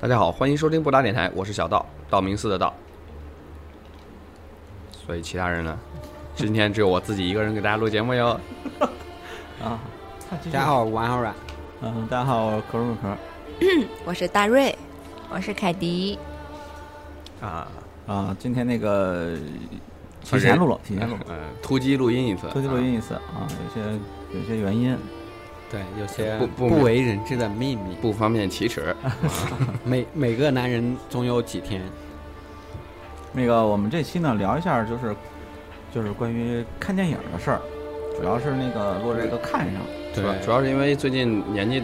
大家好，欢迎收听布达电台，我是小道，道明寺的道。所以其他人呢？今天只有我自己一个人给大家录节目哟。啊，大家好，我安浩然。嗯，大家好，我是可润可 我是大瑞，我是凯迪。啊，啊，今天那个提前录了，提前录了，呃，突击录音一次，突击录音一次啊，有些有些原因，对，有些不不不为人知的秘密，不方便启齿。每每个男人总有几天。那个我们这期呢聊一下，就是就是关于看电影的事儿，主要是那个落这个看上，主要主要是因为最近年纪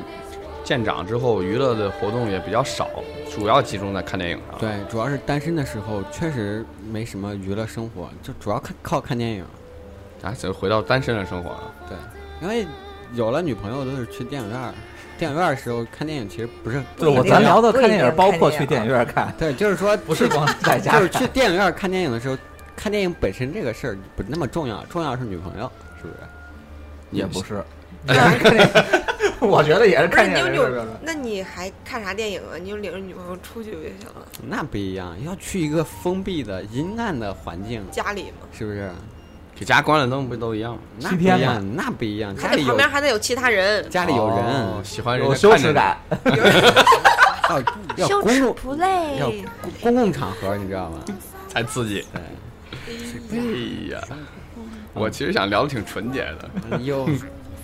渐长之后，娱乐的活动也比较少，主要集中在看电影上。对，主要是单身的时候确实没什么娱乐生活，就主要看靠看电影。啊，就回到单身的生活了。对，因为有了女朋友都是去电影院，电影院的时候看电影其实不是对，我咱聊的看电影包括去电影院看，对，就是说不是光在家就是去电影院看电影的时候，看电影本身这个事儿不那么重要，重要是女朋友，是不是？也不是，我觉得也是不是看你有那你还看啥电影啊？你就领着女朋友出去就行了，那不一样，要去一个封闭的阴暗的环境，家里嘛，是不是？给家关了灯不都一样吗？那不一七天样，那不一样。家里旁边还得有其他人，家里有人，哦喜欢人羞耻感，要要羞耻公共不累要。公公共场合，你知道吗？才刺激。对，哎呀，我其实想聊的挺纯洁的，又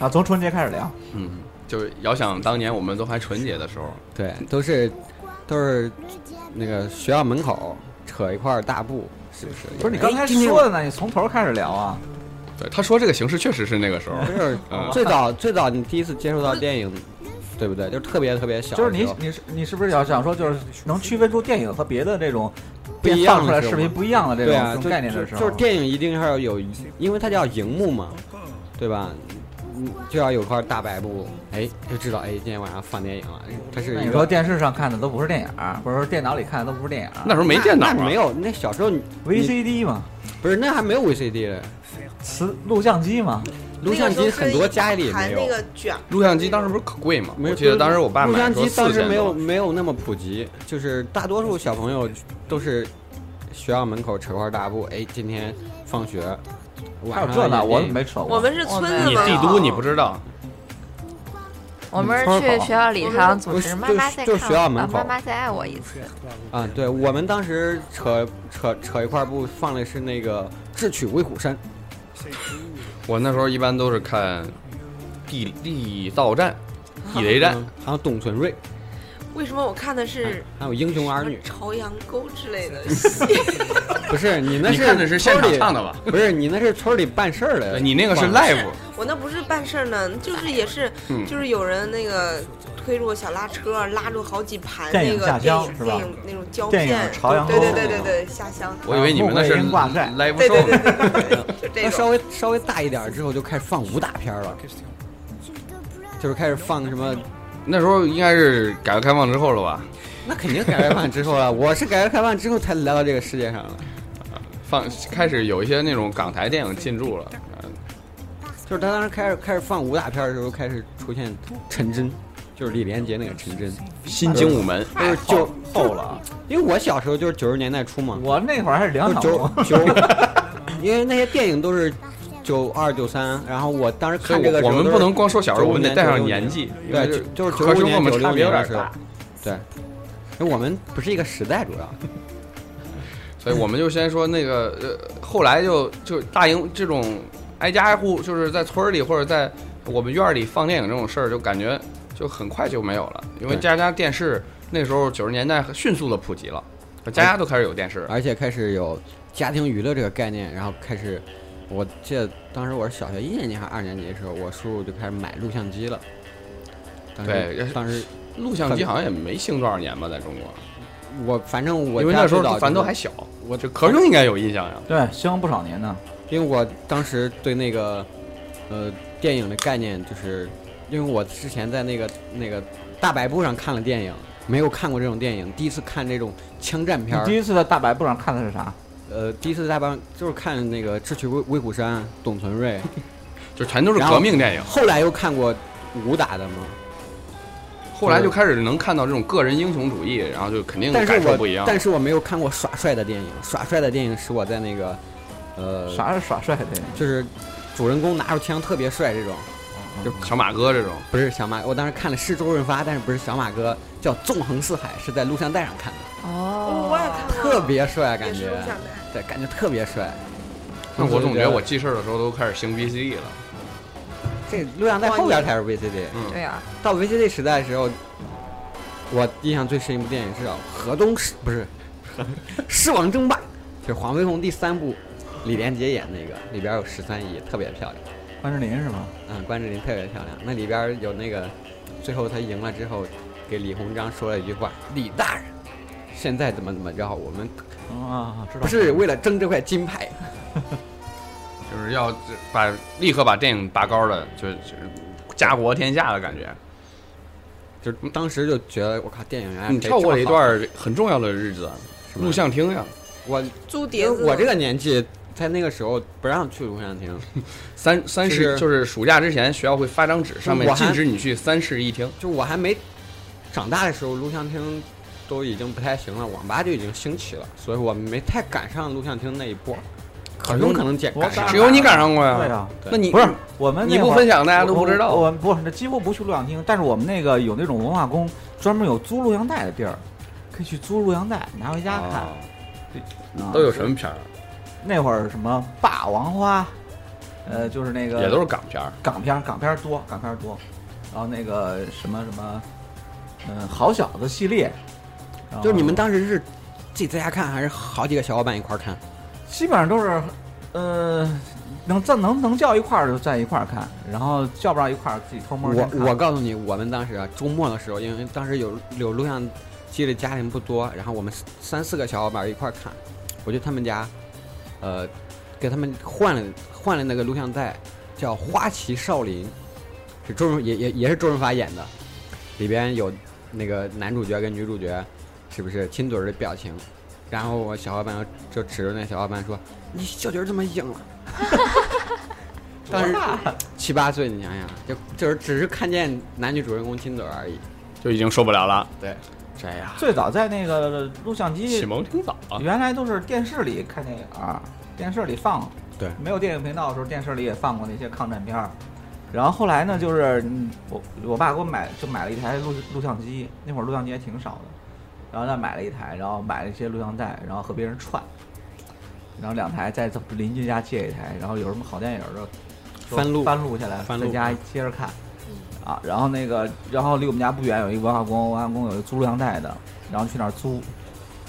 啊，从春节开始聊，嗯，就是遥想当年我们都还纯洁的时候，对，都是都是那个学校门口扯一块大布，是不是？不是你刚才说的呢，你从头开始聊啊，对他说这个形式确实是那个时候，就是 嗯最早最早你第一次接触到电影，对不对？就特别特别小就是你你是你是不是要想说，就是能区分出电影和别的这种不一样放出来的视频不一样的这种概念的时候，就就是电影一定是要有，因为它叫荧幕嘛，对吧？嗯，就要有块大白布，哎，就知道哎，今天晚上放电影了。它是一个那你说电视上看的都不是电影，或者说电脑里看的都不是电影那时候没电脑啊，那没有，那小时候你，VCD 嘛，不是那还没有 VCD 嘞，磁录像机嘛，录像机很多家里也没有。那个卷，录像机当时不是可贵吗？没有我记得当时我爸录买的时候像机当时没有没有那么普及，就是大多数小朋友都是学校门口扯块大布，哎，今天放学还有这呢，我。我们是村子你，帝都你不知道，我们是去学校礼堂组织就是妈妈再就是看我，啊学校门口妈妈再爱我一次。啊，对我们当时扯扯扯一块布放的是那个《智取威虎山》，我那时候一般都是看地地道战、地雷战，嗯还有董存瑞，为什么我看的是还有英雄儿女。朝阳沟之类的 戏？不是你那是你看的是现村里场唱的吧？不是你那是村里办事儿的，你那个是 live，我那不是办事儿呢，就是也是嗯就是有人那个推着小拉车，拉住好几盘那个电乡是吧影电影那种胶电影片，朝阳对对沟对对对，下乡，我以为你们那是挂帅 live 对对 show 对。对对对，就。那稍微稍微大一点之后就开始放武打片了，就是开始放什么，那时候应该是改革开放之后了吧？那肯定改革开放之后了，我是改革开放之后才来到这个世界上的，放开始有一些那种港台电影进驻了，嗯就是他当时开始开始放武打片的时候，开始出现陈真，就是李连杰那个陈真，新精武门，就是九后了，因为我小时候就是九十年代初嘛，我那会儿还是两就场九九，因为那些电影都是九二九三，然后我当时所以看这个时候都是我我们不能光说小时候，我们得带上年纪，对，就就是九五年九我们差别有六年的时候点大，，对，因为我们不是一个时代，主要。所以我们就先说那个呃，后来就就大营这种挨家挨户，就是在村里或者在我们院儿里放电影这种事儿，就感觉就很快就没有了，因为家家电视那时候九十年代迅速的普及了，家家都开始有电视，而且开始有家庭娱乐这个概念，然后开始，我记得当时我是小学一年级还是二年级的时候，我叔叔就开始买录像机了。当时对当时录像机好像也没兴多少年吧，在中国，我反正我因为那时候家最早就是咱都还小，我这壳兄应该有印象呀。对，兴不少年呢。因为我当时对那个呃电影的概念，就是因为我之前在那个那个大白布上看了电影，没有看过这种电影，第一次看这种枪战片你第，一次在大白布上看的是啥？呃，第一次大班就是看那个《智取威威虎山》，董存瑞，就全都是革命电影。后来又看过武打的嘛。后来就开始能看到这种个人英雄主义，然后就肯定但是我感受不一样。但是我没有看过耍帅的电影，耍帅的电影是我在那个，呃，啥是耍帅的？就是主人公拿着枪特别帅这种，就小马哥这种，不是小马，我当时看的是周润发，但是不是小马哥，叫《纵横四海》，是在录像带上看的，哦，我也看过，特别帅，也感觉。对，感觉特别帅。那我总觉得我记事儿的时候都开始兴 VCD 了。这录像带后边才是 VCD，嗯，对呀，到 VCD 时代的时候，我印象最深一部电影是叫《河东狮》，不是《狮王争霸》，就是黄飞鸿第三部，李连杰演那个，里边有十三姨，特别漂亮。关之琳是吗？嗯，关之琳特别漂亮。那里边有那个，最后他赢了之后，给李鸿章说了一句话：“李大人，现在怎么怎么着？我们啊，知道。不是为了争这块金牌。就是要把立刻把电影拔高了，就就是家国天下的感觉。”就当时就觉得我靠，电影原来你跳过了一段很重要的日子，录像厅呀，我租碟子，我这个年纪，在那个时候不让去录像厅，三三是室就是暑假之前，学校会发张纸，上面禁止你去三室一厅。就我还没长大的时候，录像厅都已经不太行了，网吧就已经兴起了，所以我没太赶上录像厅那一波，可有可能赶我赶上只有你赶上过呀？对啊，那你不是我们你不分享，大家都不知道。我不是，那几乎不去录像厅，但是我们那个有那种文化宫，专门有租录像带的地儿，可以去租录像带拿回家看。都有什么片儿？那会儿什么《霸王花》，呃，就是那个也都是港片儿。港片儿，港片儿多，港片儿多。然后那个什么什么，嗯、好小子系列，就你们当时是自己在家看，还是好几个小伙伴一块儿看？基本上都是，呃，能在能能叫一块儿就在一块儿看，然后叫不着一块儿自己偷摸儿我先看。我告诉你，我们当时啊，周末的时候，因为当时有有录像机的家庭不多，然后我们三四个小伙伴一块儿看，我去他们家，呃，给他们换了换了那个录像带，叫《花旗少林》，是周润也也也是周润发演的，里边有那个男主角跟女主角，是不是亲嘴儿的表情？然后我小伙伴就就指着那小伙伴说：“你小嘴儿怎么硬了？” 当时七八岁，你想想，就就是只是看见男女主人公亲嘴儿而已。就已经受不了了。对，这样，最早在那个录像机启，蒙挺早啊。原来都是电视里看电影儿，电视里放，对没有电影频道的时候，电视里也放过那些抗战片儿。然后后来呢，就是嗯我我爸给我买就买了一台录录像机，那会儿录像机还挺少的，然后再买了一台，然后买了一些录像带，然后和别人串，然后两台在邻居家借一台，然后有什么好电影的就翻录翻录下来，在家接着看。啊，然后那个，然后离我们家不远有一个文化宫，文化宫有一个租录像带的，然后去那儿租，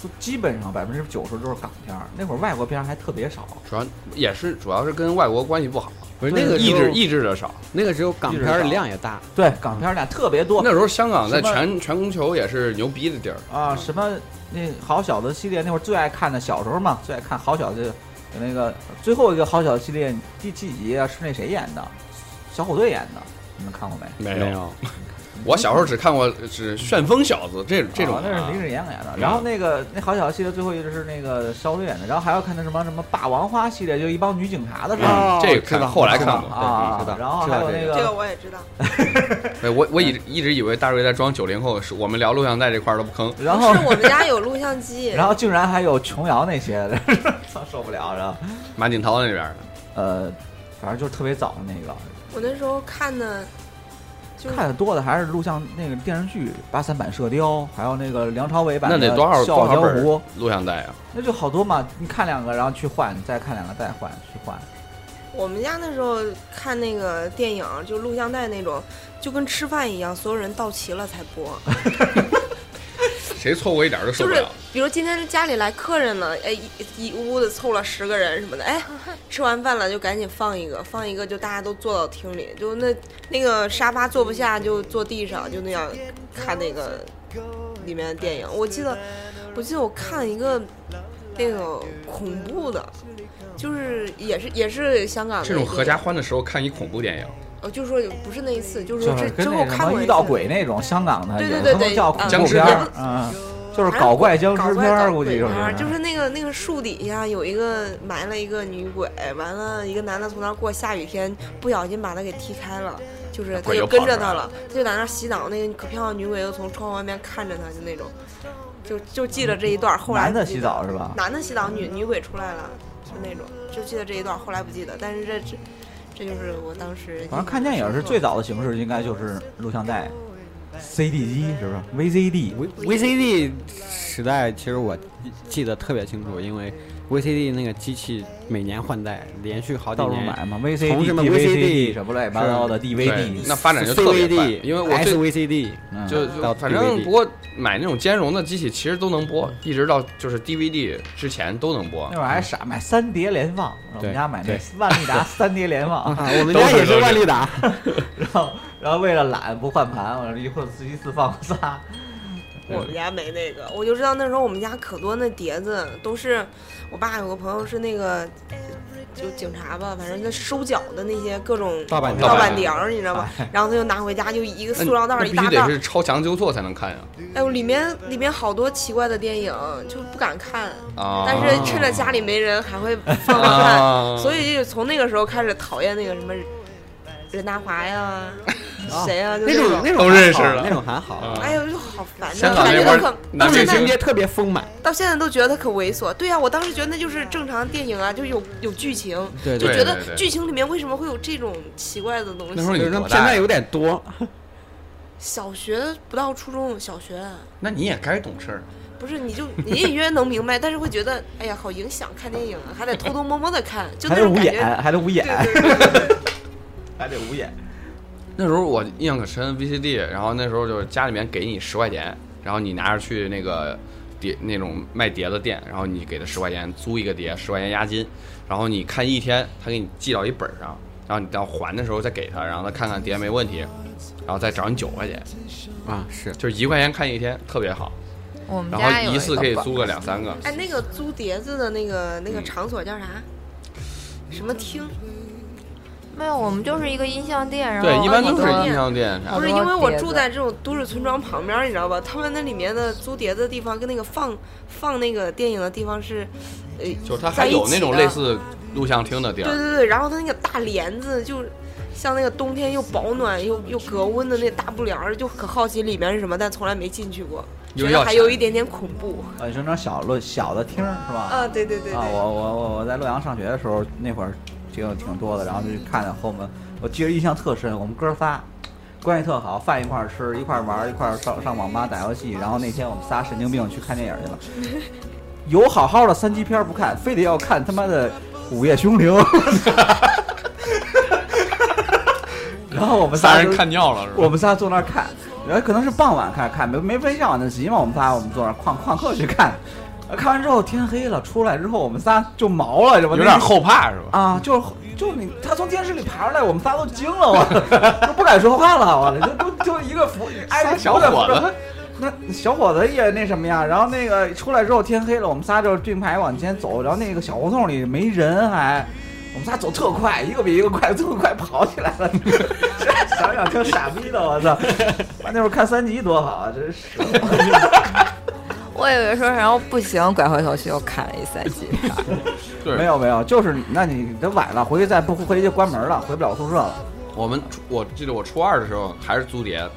就基本上百分之九十都是港片儿。那会儿外国片儿还特别少，主要也是主要是跟外国关系不好，不是那个时候抑制抑制的少。那个时候港片儿的量也大，对，港片儿量特别多那时候香港在全全供球也是牛逼的地儿。啊，什么那好小子系列，那会儿最爱看的，小时候嘛最爱看好小子，有那个最后一个好小子系列第几集啊？是那谁演的？小虎队演的，你们看过没？没有，我小时候只看过是旋风小子这这种。那是林志颖演的。然后那个那好小子系列最后一个是那个小虎队演的，然后还要看那什么什么霸王花系列，就一帮女警察的事儿。嗯这个知道看后来看过啊知道，然后还有那个这个我也知道。对我我一一直以为大瑞在装九零后，是我们聊录像带这块儿都不吭。然后是我们家有录像机，然后竟然还有琼瑶那些的，操 受不了。然后马景涛那边的，呃，反正就是特别早的那个，我那时候看的，就是看的多的还是录像那个电视剧《八三版射雕》，还有那个梁朝伟版的那得多少《笑傲江湖》，录像带啊？那就好多嘛。你看两个，然后去换，再看两个再换，去换。我们家那时候看那个电影，就录像带那种，就跟吃饭一样，所有人到齐了才播。谁错过一点儿都受就是不了。比如今天家里来客人了，哎，一一屋子凑了十个人什么的，哎，吃完饭了就赶紧放一个，放一个就大家都坐到厅里，就那那个沙发坐不下就坐地上，就那样看那个里面的电影。我记得，我记得我看一个那个恐怖的，就是也是也是香港的这种合家欢的时候看一恐怖电影，呃，就是说不是那一次，就是就是说之之后看过一次到鬼那种香港的，对对对对叫僵尸怖片儿，嗯，就是搞怪僵尸片儿，估计就是就是那个那个树底下有一个埋了一个女鬼，完了一个男的从那儿过，下雨天不小心把他给踢开了，就是他鬼就就跟着他了，他就在那儿洗澡，那个可漂亮女鬼就从窗户外面看着他，就那种，就就记得这一段儿，后来男的洗澡是吧？男的洗澡，女女鬼出来了，就那种，就记得这一段，后来不记得，但是这这这就是我当时反正看电影是最早的形式，应该就是录像带、CD 机，是不是？VCD。V VCD 时代，其实我记得特别清楚，因为 VCD 那个机器每年换代，连续好几到处年。买嘛从，VCD、什么 DVD VCD 什么乱七八糟的对 DVD，那发展就特别快 CVD，，因为我最 SVCD 嗯就到就反正 DVD 不过买那种兼容的机器其实都能播，一直到就是 DVD 之前都能播那。会儿还傻买三碟连放，我们家买那对万利达三碟连放，啊，我们家也是万利达。然后然后为了懒不换盘，我一会儿自己自放仨。我们家没那个，我就知道那时候我们家可多那碟子都是，我爸有个朋友是那个就警察吧，反正他收缴的那些各种盗版碟儿，你知道吧？然后他就拿回家就一个塑料袋那儿一大袋儿，必须得是超强纠错才能看呀！哎呦，里面里面好多奇怪的电影，就不敢看，啊，但是趁着家里没人还会放放 看，啊，所以就从那个时候开始讨厌那个什么任达华呀，谁呀，就那种那种都认识了那种还好。啊哎呦，就好烦呐，感觉他可男明星到现在情节特别丰满，到现在都觉得他可猥琐。对呀、我当时觉得那就是正常电影啊，就有有剧情，就觉得剧情里面为什么会有这种奇怪的东西？那时候你？现在有点多。小学不到初中，小学那你也该懂事儿。不是你就你隐隐约约能明白，但是会觉得哎呀好影响看电影啊，还得偷偷摸摸的看，就还得捂那种感觉。眼，还得捂眼，对对对对对还得捂眼。那时候我印象可深，VCD，然后那时候就是家里面给你十块钱，然后你拿着去那个碟那种卖碟的店，然后你给他十块钱租一个碟，十块钱押金，然后你看一天，他给你记到一本上，然后你到还的时候再给他，然后他看看碟没问题，然后再找你九块钱，啊，是就是一块钱看一天，特别好，我们然家有后一次可以租个两三个。哎，那个租碟子的那个那个嗯场所叫啥？什么厅？没有，我们就是一个音像店，然后对，一般都是音像店。不是，因为我住在这种都市村庄旁边，你知道吧？他们那里面的租碟子的地方跟那个放放那个电影的地方是，呃，就是它还有那种类似录像厅的地儿，对对对，然后它那个大帘子就像那个冬天又保暖又又隔温的那大布帘儿，就可好奇里面是什么，但从来没进去过，觉得还有一点点恐怖。呃，就那种小路小的厅是吧？啊，对对对啊，我我我我在洛阳上学的时候，那会儿挺挺多的，然后就看见和我们，我记得印象特深，我们哥仨关系特好，饭一块儿吃，一块儿玩，一块儿上上网吧打游戏。然后那天我们仨神经病去看电影去了，有好好的三级片不看，非得要看他妈的《午夜凶铃》。然后我们仨人看尿了是吧？我们仨坐那儿看，然后可能是傍晚看看，没没分上晚自习嘛，我们仨我们坐那儿旷旷课去看，呃看完之后天黑了，出来之后我们仨就毛了，是吧？有点后怕是吧？啊，就是就你他从电视里爬出来，我们仨都惊了，我 都不敢说话了，我就就就一个扶挨着小伙子，那小伙子也那什么呀，然后那个出来之后天黑了，我们仨就并排往前走，然后那个小胡同里没人还。我们仨走特快，一个比一个快，特快跑起来了。想想挺傻逼的，我操！那会儿看三级多好啊，真是。我以为说，然后不行，拐回头去又看了一三集。对，没有没有，就是那你都晚了，回去再不回去就关门了，回不了宿舍了。我们我记得我初二的时候还是租碟子，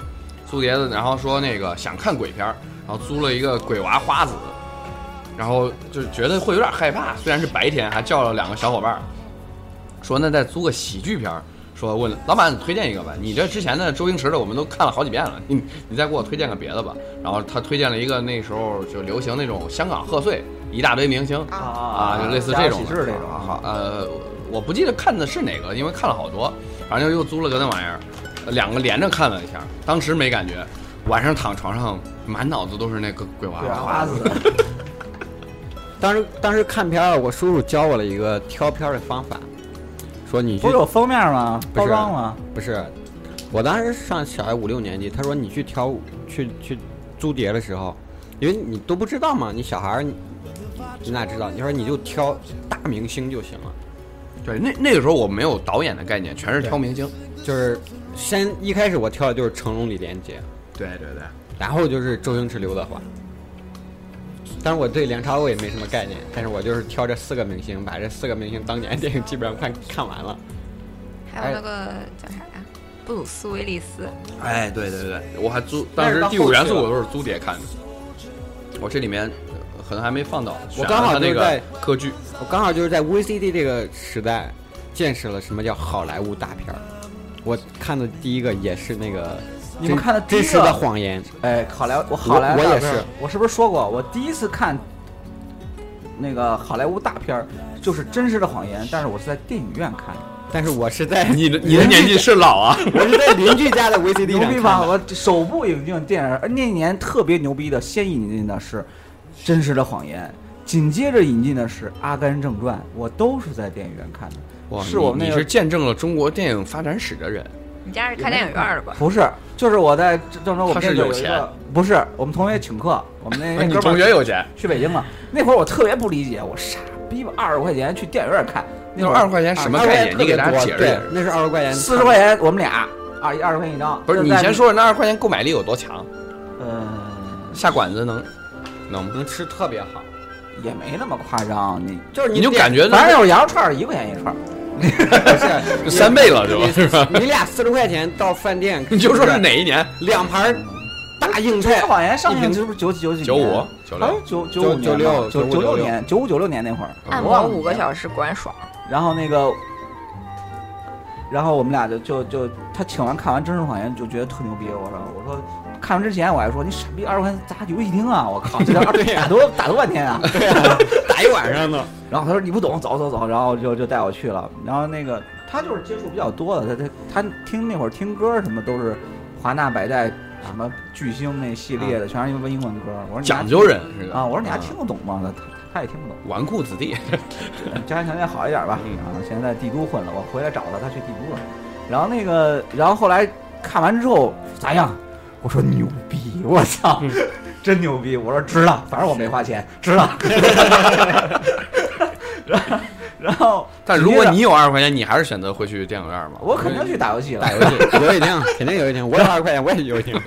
租碟子，然后说那个想看鬼片儿，然后租了一个鬼娃花子，然后就觉得会有点害怕，虽然是白天，还叫了两个小伙伴儿，说那再租个喜剧片儿，说问老板推荐一个吧，你这之前的周星驰的我们都看了好几遍了，你你再给我推荐个别的吧。然后他推荐了一个那时候就流行那种香港贺岁，一大堆明星啊啊，就类似这种的这种好，呃，我不记得看的是哪个，因为看了好多，反正又租了个那玩意儿，两个连着看了一下，当时没感觉，晚上躺床上满脑子都是那个鬼娃对啊，娃子，花子。当时当时看片儿，我叔叔教我了一个挑片儿的方法，说你去不是有封面吗？包装吗？不是，我当时上小学五六年级，他说你去挑去去租碟的时候，因为你都不知道嘛，你小孩儿你你哪知道？你说你就挑大明星就行了，对，那那个时候我没有导演的概念，全是挑明星。就是先一开始我挑的就是成龙、李连杰，对对对，然后就是周星驰、刘德华，但是我对梁朝伟没什么概念，但是我就是挑这四个明星，把这四个明星当年电影基本上看看完了。还有那个叫啥呀？布鲁斯威利斯，哎，对对对，我还租但是到当时第五元素我都是租碟看的。我这里面呃可能还没放到，我刚好那就在个歌剧，我刚好就是在 VCD 这个时代，见识了什么叫好莱坞大片儿。我看的第一个也是那个你们看的第一真实的谎言，哎，好莱坞，我好莱坞我也是，我是不是说过，我第一次看那个好莱坞大片儿就是《真实的谎言》，但是我是在电影院看的。但是我是在你的你的年纪是老啊，我是在邻居家的 VCD 牛逼吧？我首部引进电影，而那年特别牛逼的，先引进的是《真实的谎言》，紧接着引进的是《阿甘正传》，我都是在电影院看的。哇，是我们那个你你是见证了中国电影发展史的人，你家是开电影院的吧？不是，就是我在郑州，我们他是有钱店里有一个，不是我们同学请客，我们那 那你哥们儿同学有钱，去北京了。那会儿我特别不理解，我傻逼吧，二十块钱去电影院看，那会儿二十块钱什么概念？你给大家解释解对释。，那是二十块钱，四十块钱我们俩二二十块钱一张。不是就在你先说说那二十块钱购买力有多强？嗯，下馆子能能吗？能吃特别好，也没那么夸张，你就是你就感觉反正有羊肉串儿一块钱一串儿。不是就三倍了，就是吧？你俩四十块钱到饭店，你就说是哪一年？两盘大硬菜这谎言上一瓶映是不是九九几九五、九六好像，九九五九六九九五九六九六年，九五九六年那会儿，按我忘了摩五个小时果然爽。然后那个，然后我们俩就就就他请完看完《真实谎言》就觉得特牛逼。我说我说看完之前我还说你傻逼二十块钱砸游戏厅啊！我靠，这二打多打多半天啊！对啊，打一晚上呢。然后他说你不懂，走走走，然后就就带我去了。然后那个他就是接触比较多的，他他他听那会儿听歌什么都是华纳百代什么巨星那系列的，全是英文英文歌。我说你讲究人是啊！我说你还听得懂吗？他他他也听不懂。纨绔子弟，家庭条件好一点吧。嗯啊，现在在帝都混了，我回来找他，他去帝都了。然后那个，然后后来看完之后咋样？我说牛逼，我操，嗯 真牛逼！我说值了，反正我没花钱，值了。然后，然后，但如果你有二十块钱，你还是选择会去电影院吗？我肯定去打游戏了打。游戏，游戏厅肯定有一天，我有二十块钱我也去游戏厅。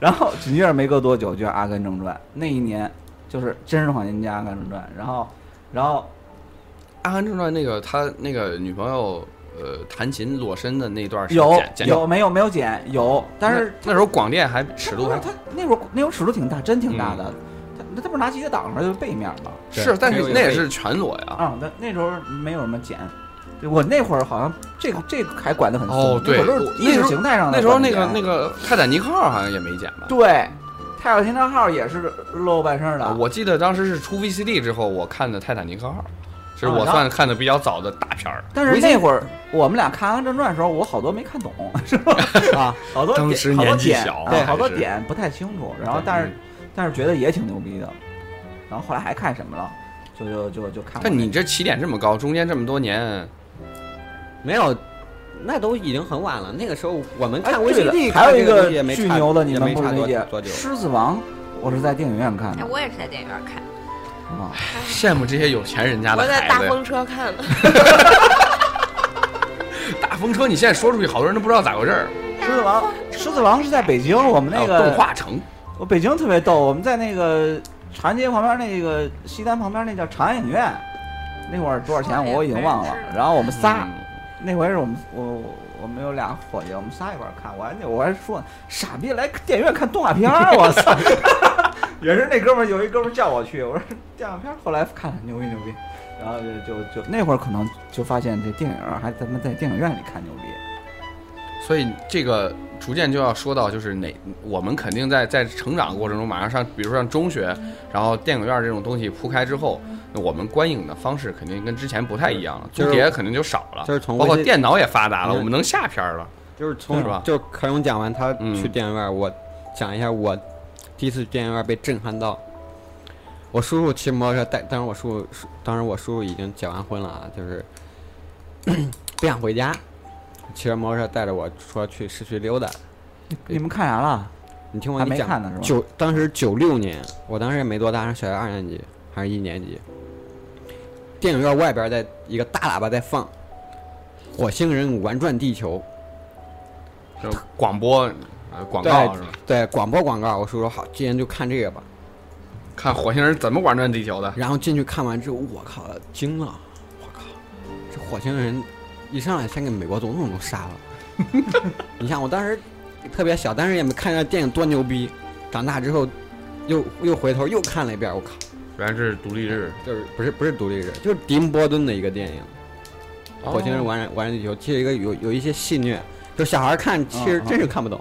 然后紧接着没隔多久就是《阿甘正传》，那一年就是《真实谎言加阿甘正传》，然后，然后《阿甘正传》那个他那个女朋友呃弹琴裸身的那段是有剪剪有没有没有剪有，但是那那时候广电还尺度还他那会儿那会儿尺度挺大，真挺大的。嗯他他不是拿吉他挡着就是背面嘛？是，但是那也是全裸呀。啊，那那时候没有什么剪。我那会儿好像这个这个还管得很松，哦对意识形态上的那时候那个那个泰坦尼克号好像也没剪吧？对，泰坦尼克号也是露半身的。啊我记得当时是出 VCD 之后，我看的《泰坦尼克号》，是我算看的比较早的大片儿。但是那会儿我们俩看《阿甘正传》的时候，我好多没看懂，是吧？啊，好多点当时好多点年纪小对，好多点不太清楚。然后但是但是觉得也挺牛逼的。然后后来还看什么了？就就就就看那个。但你这起点这么高，中间这么多年，没有，那都已经很晚了。那个时候我们看哎对了还有一个巨牛的，你们不理解，《。狮子王》，我是在电影院看的哎，。我也是在电影院看。啊，羡慕这些有钱人家的我在大。风车看的，大风车，你现在说出去，好多人都不知道咋回事儿。狮子王，狮子王是在北京，我们那个动画城，我北京特别逗，我们在那个长安街旁边那个西单旁边那叫长安影院，那会儿多少钱我已经忘了。然后我们仨，嗯那回是我们我我们有俩伙计，我们仨一块儿看，我还我还说傻逼来 电影院看动画片儿，我操！也是那哥们儿有一哥们儿叫我去，我说动画片儿，后来看牛逼牛逼，然后就就就那会儿可能就发现这电影还他妈在电影院里看牛逼。所以这个逐渐就要说到，就是哪我们肯定在在成长过程中，马上上，比如说上中学，然后电影院这种东西铺开之后，那我们观影的方式肯定跟之前不太一样了，就是租碟肯定就少了，就是从包括电脑也发达了，嗯我们能下片儿了。就是从是吧就是可勇讲完他嗯去电影院，我讲一下我第一次去电影院被震撼到。我叔叔骑摩托车带，当时我叔叔当时我叔叔已经结完婚了啊，就是 不想回家，骑着摩托车带着我说去市区溜达。你们看啥了？你听我讲，没看呢是吧？九当时九六年，我当时也没多大，上小学二年级还是一年级。电影院外边在一个大喇叭在放《火星人玩转地球》，就广播、呃广告对是吧？对，广播广告，我叔说好，今天就看这个吧。看火星人怎么玩转地球的。然后进去看完之后，我靠，惊了！我靠，这火星人一上来先给美国总统都杀了。你像我当时特别小，但是也没看这电影多牛逼。长大之后，又又回头又看了一遍，我靠，原来是独立日，就是不是不是独立日，就是迪姆波顿的一个电影《火星人哦玩转玩转地球》，其实一个有有一些戏虐，就小孩看其实真是看不懂，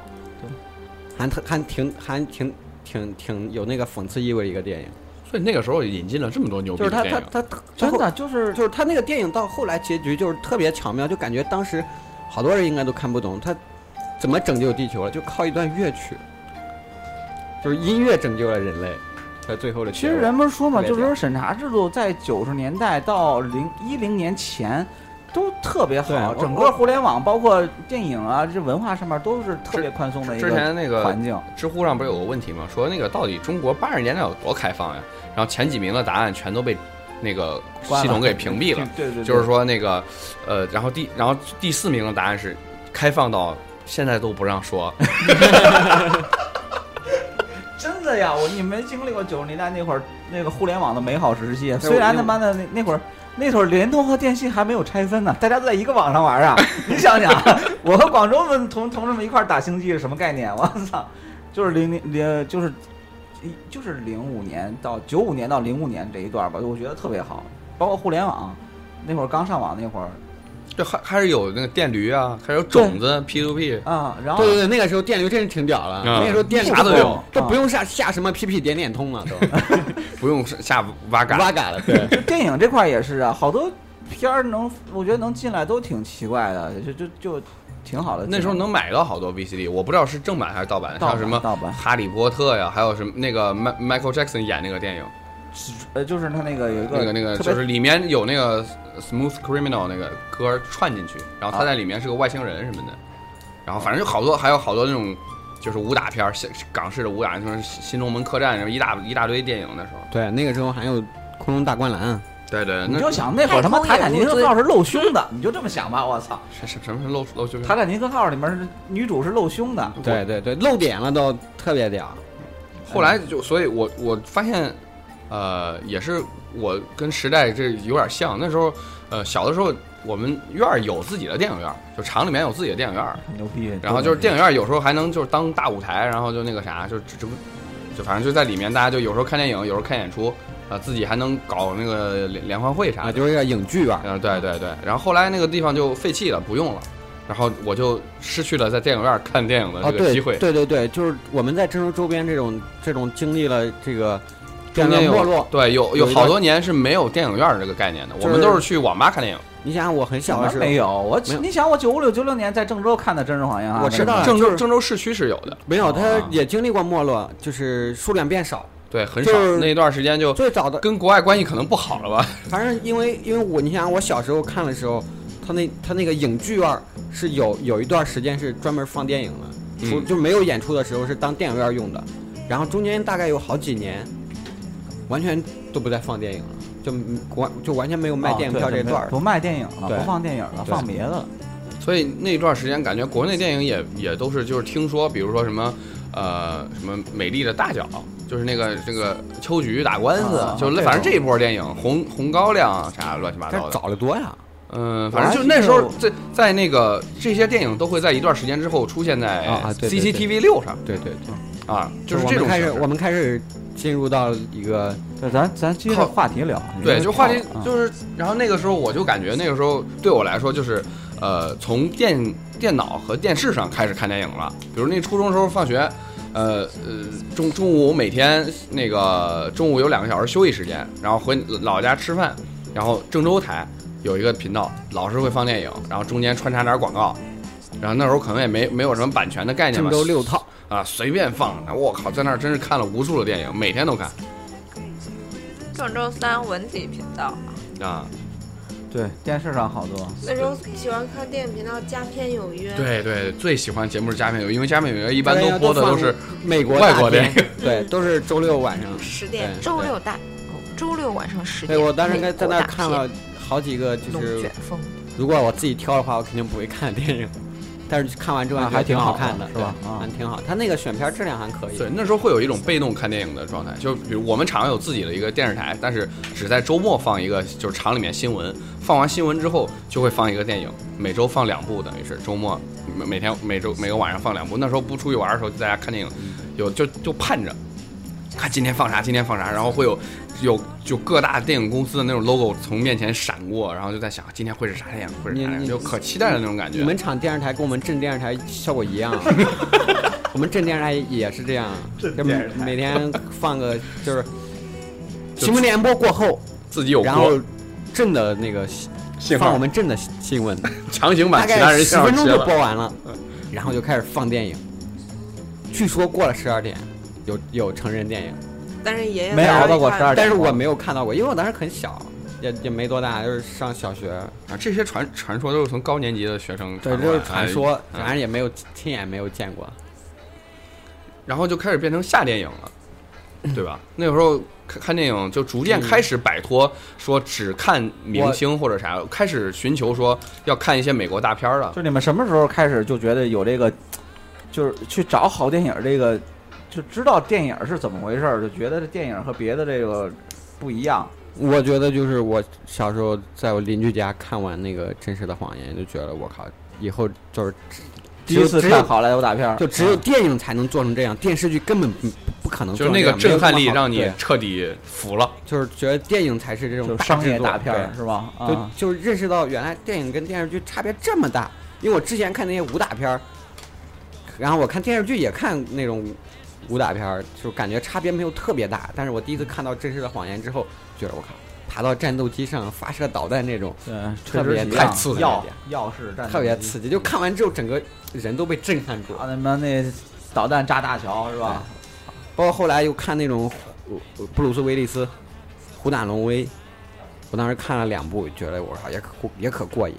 还特还挺还挺挺挺有那个讽刺意味的一个电影。所以那个时候引进了这么多牛逼就是他的电影。他他真的就是就是他那个电影到后来结局就是特别巧妙，就感觉当时好多人应该都看不懂他怎么拯救地球了，就靠一段乐曲，就是音乐拯救了人类，在最后的。其实人不是说嘛，就是说审查制度在九十年代到零一零年前都特别好，整个互联网包括电影啊，这文化上面都是特别宽松的一之个前那个环境。知乎上不是有个问题吗？说那个到底中国八十年代有多开放呀？然后前几名的答案全都被那个系统给屏蔽了。对对对，就是说那个，呃，然后第然后第四名的答案是开放到现在都不让说。真的呀，我你没经历过九十年代那会儿那个互联网的美好时期，虽然他妈的那那会儿。那会儿联通和电信还没有拆分呢，大家都在一个网上玩啊！你想想，我和广州们同同志们一块儿打星际是什么概念？我操，就是零零零就是一就是零五年到九五年到零五年这一段吧，我觉得特别好。包括互联网那会儿刚上网那会儿这还还是有那个电驴啊，还有种子 P to P，啊，然后对对对，那个时候电驴真是挺屌了，嗯那个时候电驴啥都有都不用下下什么 PP 点点通了，都 不用下挖嘎。挖嘎了，对。就电影这块也是啊，好多片儿能我觉得能进来都挺奇怪的，就就就挺好的。那时候能买到好多 VCD，我不知道是正版还是盗版，盗版像什么盗版哈利波特呀，还有什么那个迈 Michael Jackson 演那个电影，呃，就是他那个有一个那个那个就是里面有那个 Smooth Criminal 那个歌串进去，然后他在里面是个外星人什么的，然后反正就好多还有好多那种就是武打片儿，港港式的武打，就是新龙门客栈什么一大一大堆电影那时候。对，那个时候还有空中大灌篮，对对，你就想那会儿他妈泰坦尼克号是露胸的，你就这么想吧，我操！什什什么是露露胸？泰坦尼克号里面是女主是露胸的，对对对，露点了都特别屌。后来就，所以我我发现，呃，也是我跟时代这有点像。那时候，呃，小的时候我们院儿有自己的电影院儿，就厂里面有自己的电影院儿，牛逼。然后就是电影院儿有时候还能就是当大舞台，然后就那个啥，就只只不，就反正就在里面，大家就有时候看电影，有时候看演出，啊、自己还能搞那个联联欢会啥。就是一个影剧院。啊，对对对，然后后来那个地方就废弃了，不用了，然后我就失去了在电影院看电影的这个机会。对对对，就是我们在郑州周边这种这种经历了这个中间有没落。对，有有好多年是没有电影院这个概念的，我们都是去网吧看电影。你想想，我很小小的时候没有，我你想我九五六九六年在郑州看的《真实谎言》啊，我知道郑州郑州市区是有的，没有，他啊也经历过没落，就是数量变少。对，很少。就是那一段时间就最早的，跟国外关系可能不好了吧？反正因为因为我你想想，我小时候看的时候，他那他那个影剧院是有有一段时间是专门放电影的，除嗯就没有演出的时候是当电影院用的，然后中间大概有好几年，完全都不再放电影了，就完就完全没有卖啊电影票这段儿。不卖电影了，不放电影了，放别的了。所以那段时间感觉国内电影也也都是就是听说，比如说什么呃什么美丽的大脚，就是那个这个秋菊打官司，啊就反正这一波电影红红高粱啊啥乱七八糟的。早得多呀，嗯，反正就那时候在在那个这些电影都会在一段时间之后出现在 CCTV 六上对对对，啊，就是我这种开始我们开始进入到一个对，咱咱接着靠话题聊。对，就话题啊就是，然后那个时候我就感觉那个时候对我来说就是，呃，从电电脑和电视上开始看电影了。比如那初中时候放学，呃呃中中午每天那个中午有两个小时休息时间，然后回老家吃饭，然后郑州台有一个频道老是会放电影，然后中间穿插点广告。然后那时候可能也没没有什么版权的概念吧，郑州六套。啊随便放。我靠，在那儿真是看了无数的电影，每天都看郑州三文体频道，啊。对电视上好多，那时候喜欢看电影频道《佳片有约》，对对，最喜欢节目是《佳片有约》，因为《佳片有约》一般都播的都是美国外国电影，对，都是周六晚上。十点周六大，哦周六晚上十点。对我当时在在那看了好几个，就是卷风，如果我自己挑的话，我肯定不会看电影。但是看完之后还挺好看的，是吧嗯还挺好。他那个选片质量还可以。对，那时候会有一种被动看电影的状态，就比如我们厂有自己的一个电视台，但是只在周末放一个，就是厂里面新闻，放完新闻之后就会放一个电影，每周放两部，等于是周末每每天每周每个晚上放两部。那时候不出去玩的时候，就在家看电影，有就就盼着看今天放啥，今天放啥，然后会有有就各大电影公司的那种 logo 从面前闪过，然后就在想今天会是啥电影，会是啥电影，就可期待的那种感觉。你们厂电视台跟我们镇电视台效果一样，我们镇电视台也是这样，就电视台每天放个就是新闻联播过后，自己有然后镇的那个放我，们镇的新闻，强行把其他人概十分钟就。播完了，然后就开始放电影。据说过了十二点，有有成人电影，但是爷爷没熬到过看12点但是我没有看到过，因为我当时很小，也也没多大，就是上小学。啊，这些传传说都是从高年级的学生对，传过来这是传说，哎反正也没有亲眼没有见过。然后就开始变成下电影了，对吧？那个时候看看电影就逐渐开始摆脱说只看明星或者啥，开始寻求说要看一些美国大片了。就你们什么时候开始就觉得有这个，就是去找好电影这个，就知道电影是怎么回事儿，就觉得这电影和别的这个不一样。我觉得就是我小时候在我邻居家看完那个《真实的谎言》，就觉得我靠，以后就是第一次看好莱坞大片儿，就只有啊电影才能做成这样，电视剧根本不不可能就是那个做成这样。震撼力让你彻底服了。就是觉得电影才是这种商业大片儿是吧？就啊，就认识到原来电影跟电视剧差别这么大。因为我之前看那些武打片儿，然后我看电视剧也看那种武打片儿，就感觉差别没有特别大。但是我第一次看到《真实的谎言》之后，觉得我靠，爬到战斗机上发射导弹那种，对，特别太刺激了特别刺激。就看完之后，整个人都被震撼住。啊，那么那导弹炸大桥是吧？包括后来又看那种呃布鲁斯威利斯、虎胆龙威，我当时看了两部，觉得我靠也可也可过瘾。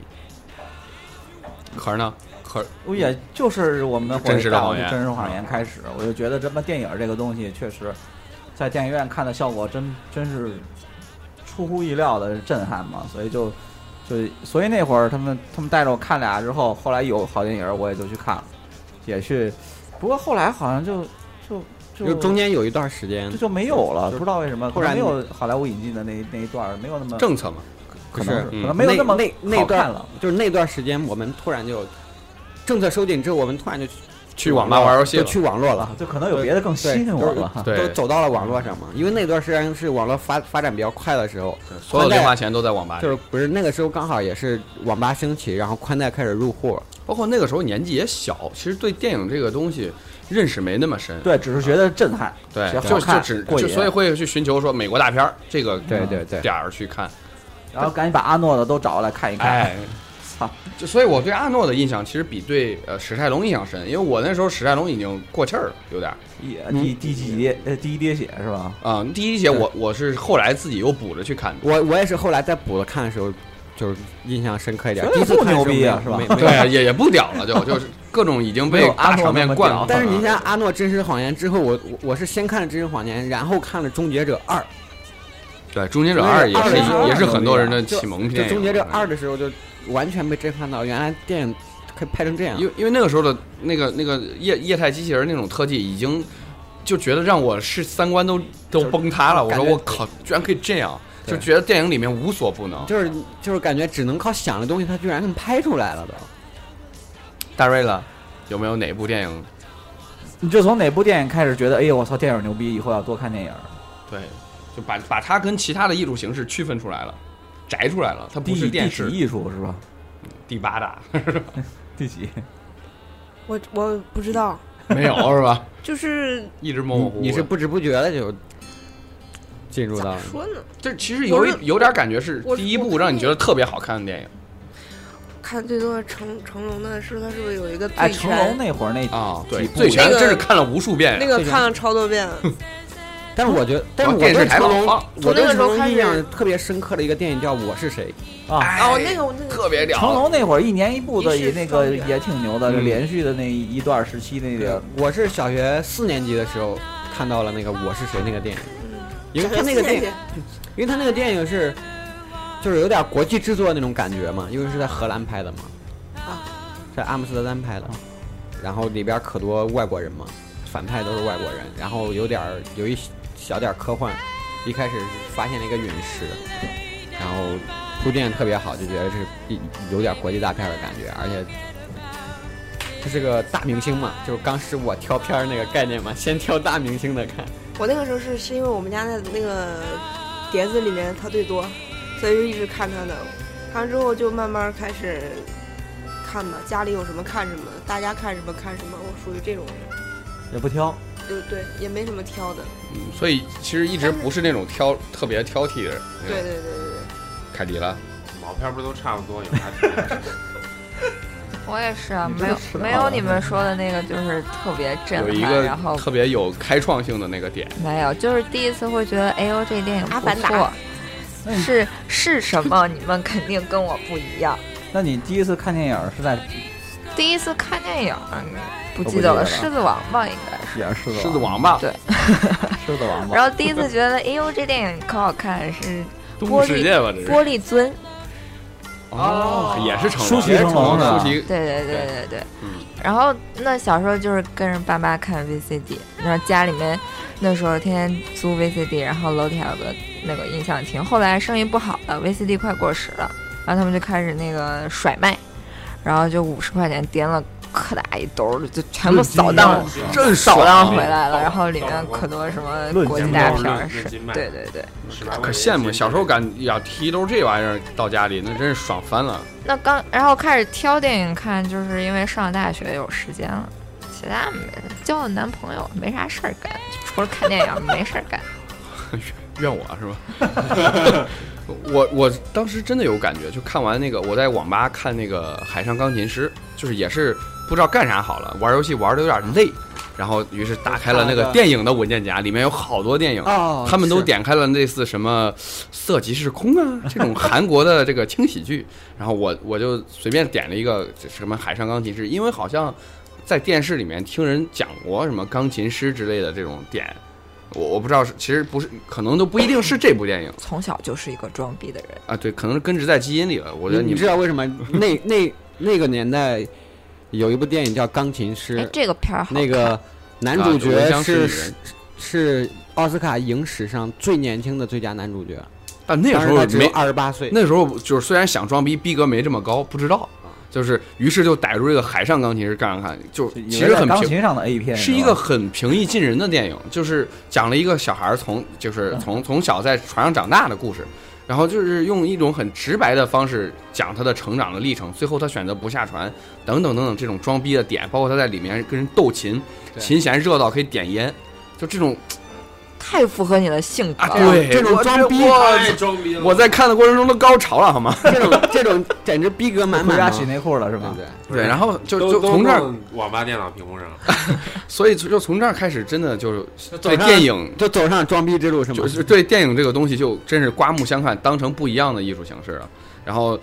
可是呢，可我也就是我们真实的谎言真实谎言开始，我就觉得这么电影这个东西确实，在电影院看的效果真真是出乎意料的震撼嘛，所以就就所以那会儿他们他们带着我看俩之后，后来有好电影我也就去看了，也去，不过后来好像就就就就中间有一段时间这，就没有了，不知道为什么，突然没有好莱坞引进的那那一段没有那么政策嘛，可能是嗯可能没有那么那那段了。就是那段时间，我们突然就政策收紧之后，我们突然就去网吧玩游戏就了。去网络了啊，。就可能有别的更吸对，引我了都走到了网络上嘛。因为那段时间是网络发发展比较快的时候，所有零花钱都在网吧，就是不是那个时候刚好也是网吧兴起，然后宽带开始入户，包括那个时候年纪也小，其实对电影这个东西认识没那么深。对，只是觉得震撼。对，就就只就所以会去寻求说美国大片儿这个对对对点儿去看。然后赶紧把阿诺的都找来看一看。哎，操！就所以我对阿诺的印象其实比对呃史泰龙印象深，因为我那时候史泰龙已经过气儿了，有点儿一第第几滴呃第一滴血是吧？啊、第一滴血我我是后来自己又补着去看的。我我也是后来再补着看的时候，就是印象深刻一点。第一次看牛逼啊是吧 对啊，也也不屌了，就就是各种已经被阿诺大场面那么屌灌了。但是你像阿诺《真实谎言》之后，我我我是先看了《真实谎言》，然后看了《终结者二》。对《终结者二》也是也是很多人的启蒙就《。终结者二》的时候，就完全被震撼到，原来电影可以拍成这样。因为因为那个时候的那个那个液液态机器人那种特技已经就觉得让我是三观都都崩塌了。我说我靠，居然可以这样，就觉得电影里面无所不能。就是就是感觉只能靠想的东西，它居然能拍出来了都。大瑞了，有没有哪部电影？你就从哪部电影开始觉得，哎呦我操，电影牛逼，以后要多看电影？对，就把把它跟其他的艺术形式区分出来了，摘出来了，它不是电视。几艺术是吧？第八大 第几？我我不知道，没有是吧？就是一直模模糊糊。你是不知不觉的就进入到了。说呢？这其实有有点感觉是第一部让你觉得特别好看的电影看最多的成成龙的是他是不是有一个哎，成龙？那会儿那啊。对，几部醉拳那个真是看了无数遍呀。那个看了超多遍，但是我觉得，但是我电视对成龙，台老放我那对成龙个时候印象特别深刻的一个电影叫《我是谁啊，哎哦，那个我那个特别屌。成龙那会儿一年一部的，也那个也挺牛的，就嗯连续的那一段时期那》。个。我是小学四年级的时候看到了那个《我是谁》那个电影，嗯因为他那个电影，因为他那个电影是就是有点国际制作那种感觉嘛，因为是在荷兰拍的嘛。啊。在阿姆斯特丹拍的，然后里边可多外国人嘛，反派都是外国人，然后有点儿有一小点儿科幻，一开始发现了一个陨石，然后铺垫特别好，就觉得是一有点国际大片的感觉，而且他是个大明星嘛，就是当时我挑片儿那个概念嘛，先挑大明星的看。我那个时候是是因为我们家的那个碟子里面他最多，所以就一直看他的。看完之后就慢慢开始看吧，家里有什么看什么，大家看什么看什么，我属于这种人。也不挑。对对，也没什么挑的。嗯所以其实一直不是那种挑特别挑剔的人。对对对对对。凯迪了，毛片不都差不多？有啥？我也是啊，没有没有你们说的那个就是特别震撼，有一个然后特别有开创性的那个点。没有，就是第一次会觉得，哎呦，这电影不阿凡达错，是是什么？你们肯定跟我不一样。那你第一次看电影是在第一次看电影，不记得了，《狮子王》吧，应该是。也是狮子狮子王吧，对 狮子王吧。然后第一次觉得，哎呦，这电影可好看，是玻璃世界吧，这是。玻璃樽。哦，也是成龙，成龙的对对对对对。嗯，然后那小时候就是跟着爸妈看 VCD，然后家里面那时候天天租 VCD，然后楼底下有个那个音响厅，后来生意不好了，VCD 快过时了，然后他们就开始那个甩卖，然后就五十块钱颠了可大一兜儿，就全部扫荡真扫荡回来了，然后里面可多什么国际大片儿是对对对。可羡慕。小时候敢要提一兜这玩意儿到家里，那真是爽翻了。那刚然后开始挑电影看，就是因为上大学有时间了，其他没交了男朋友没啥事儿干，除了看电影没事儿干。怨我是吧？我我当时真的有感觉，就看完那个，我在网吧看那个《海上钢琴师》，就是也是不知道干啥好了，玩游戏玩的有点累，然后于是打开了那个电影的文件夹，里面有好多电影，哦他们都点开了类似什么《色即是空》啊这种韩国的这个轻喜剧，然后我我就随便点了一个什么《海上钢琴师》，因为好像在电视里面听人讲过什么钢琴师之类的这种点。我我不知道是，其实不是，可能都不一定是这部电影从小就是一个装逼的人，啊，对，可能是根植在基因里了。我觉得你你知道为什么那那那个年代有一部电影叫《钢琴师哎，》，这个片儿好那个男主角是人。是奥斯卡影史上最年轻的最佳男主角，但那个时候他只有没，二十八岁。那时候就是虽然想装逼，逼格没这么高，不知道，就是于是就逮住这个海上钢琴师干干看，就其实很平，钢琴上的 A 片是一个很平易近人的电影，就是讲了一个小孩儿从就是嗯。从从小在船上长大的故事，然后就是用一种很直白的方式讲他的成长的历程，最后他选择不下船，等等等等这种装逼的点，包括他在里面跟人斗琴，琴弦热到可以点烟，就这种太符合你的性格啊，了。对这种装逼我太装逼了！我在看的过程中都高潮了，好吗？这种这种简直逼格满满家洗内裤了是吧？对对？对，然后就就从这儿，网吧电脑屏幕上，所以就从这儿开始，真的就是对电影就走上装逼之路是吗？就是对电影这个东西就真是刮目相看，当成不一样的艺术形式了。然后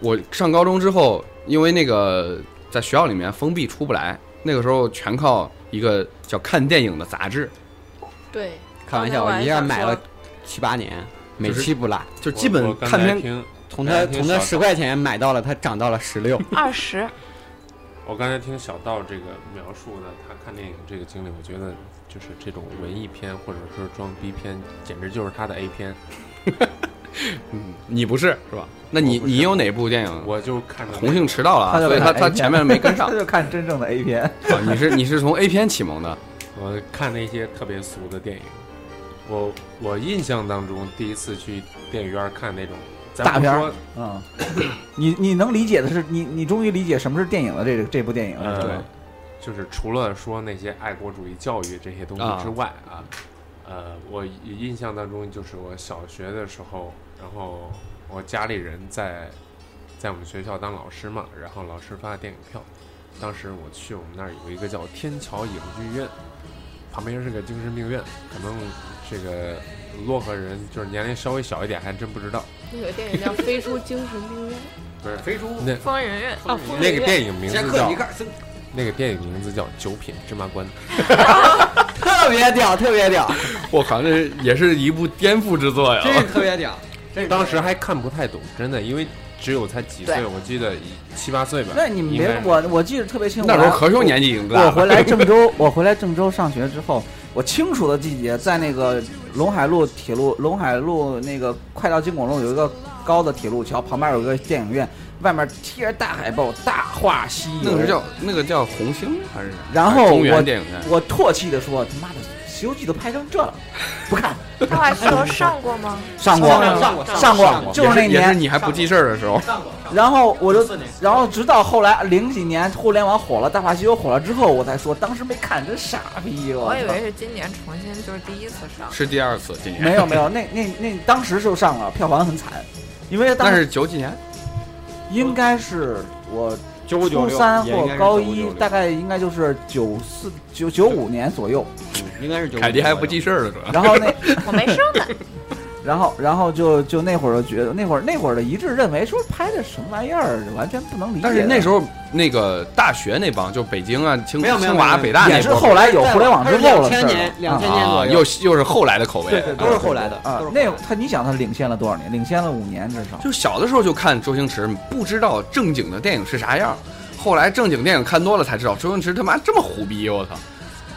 我上高中之后，因为那个在学校里面封闭出不来，那个时候全靠一个叫看电影的杂志，对，开玩笑，我一下买了七八年，每期不落，就基本我我刚看片才听，从他从他十块钱买到了，他涨到了十六。二十，我刚才听小道这个描述呢他看电影这个经历，我觉得就是这种文艺片或者说装逼片，简直就是他的 A 片。嗯，你不是是吧？那你你有哪部电影？我就看着红杏迟到了所以他他前面没跟上他。就看真正的 A 片。啊你是你是从 A 片启蒙的，我看那些特别俗的电影，我我印象当中第一次去电影院看那种大片儿嗯，你你能理解的是，你你终于理解什么是电影了。这个这部电影了，是呃？，就是除了说那些爱国主义教育这些东啊西之外啊，呃，我印象当中就是我小学的时候，然后我家里人在在我们学校当老师嘛，然后老师发电影票，当时我去我们那儿有一个叫天桥影剧院，旁边是个精神病院，可能这个漯河人就是年龄稍微小一点，还真不知道。那个电影叫《飞出精神病院不是飞出那疯人院。啊，疯人院那个电影名字叫那个电影名字叫《九品芝麻官》。特别屌，特别屌，我靠，这也是一部颠覆之作呀！真是特别屌。当时还看不太懂，真的，因为只有才几岁，我记得七八岁吧。那你们别我我记得特别清楚。那时候我何叔年纪已经大了。我回来郑州，我回来郑州上学之后，我清楚的季节在那个陇海路铁路，陇海路那个快到金拱路有一个高的铁路桥，旁边有一个电影院，外面贴着大海报，《大话西游》。那个叫那个叫红星还是？然后中我电影院。我唾弃的说：“他妈的，《西游记》都拍成这了，不看。大话西游上过吗？上过，上过上过，就是那年。你还不记事儿的时候，然后我就，然后直到后来零几年互联网火了，《大话西游》火了之后，我才说当时没看，真傻逼！我我以为是今年重新就是第一次上。是第二次今年。没有没有，那那那当时就上了，票房很惨，因为当那时是九几年，应该是我初九九六三或也应该是9596高一，大概应该就是九四九九五年左右。嗯应该是九。凯迪还不记事儿了，主要。然后那我没生呢。然后然后就就那会儿就觉得那会儿那会儿的一致认为说拍的什么玩意儿，完全不能理解。但是那时候那个大学那帮，就北京啊、清清华、北大那波也是后来有互联网之后两的事儿千年，两千年啊，左右又又是后来的口味。对对对都是后来的啊那他你想他领先了多少年？领先了五年至少。就小的时候就看周星驰，不知道正经的电影是啥样。后来正经电影看多了才知道，周星驰他妈这么虎逼！我操！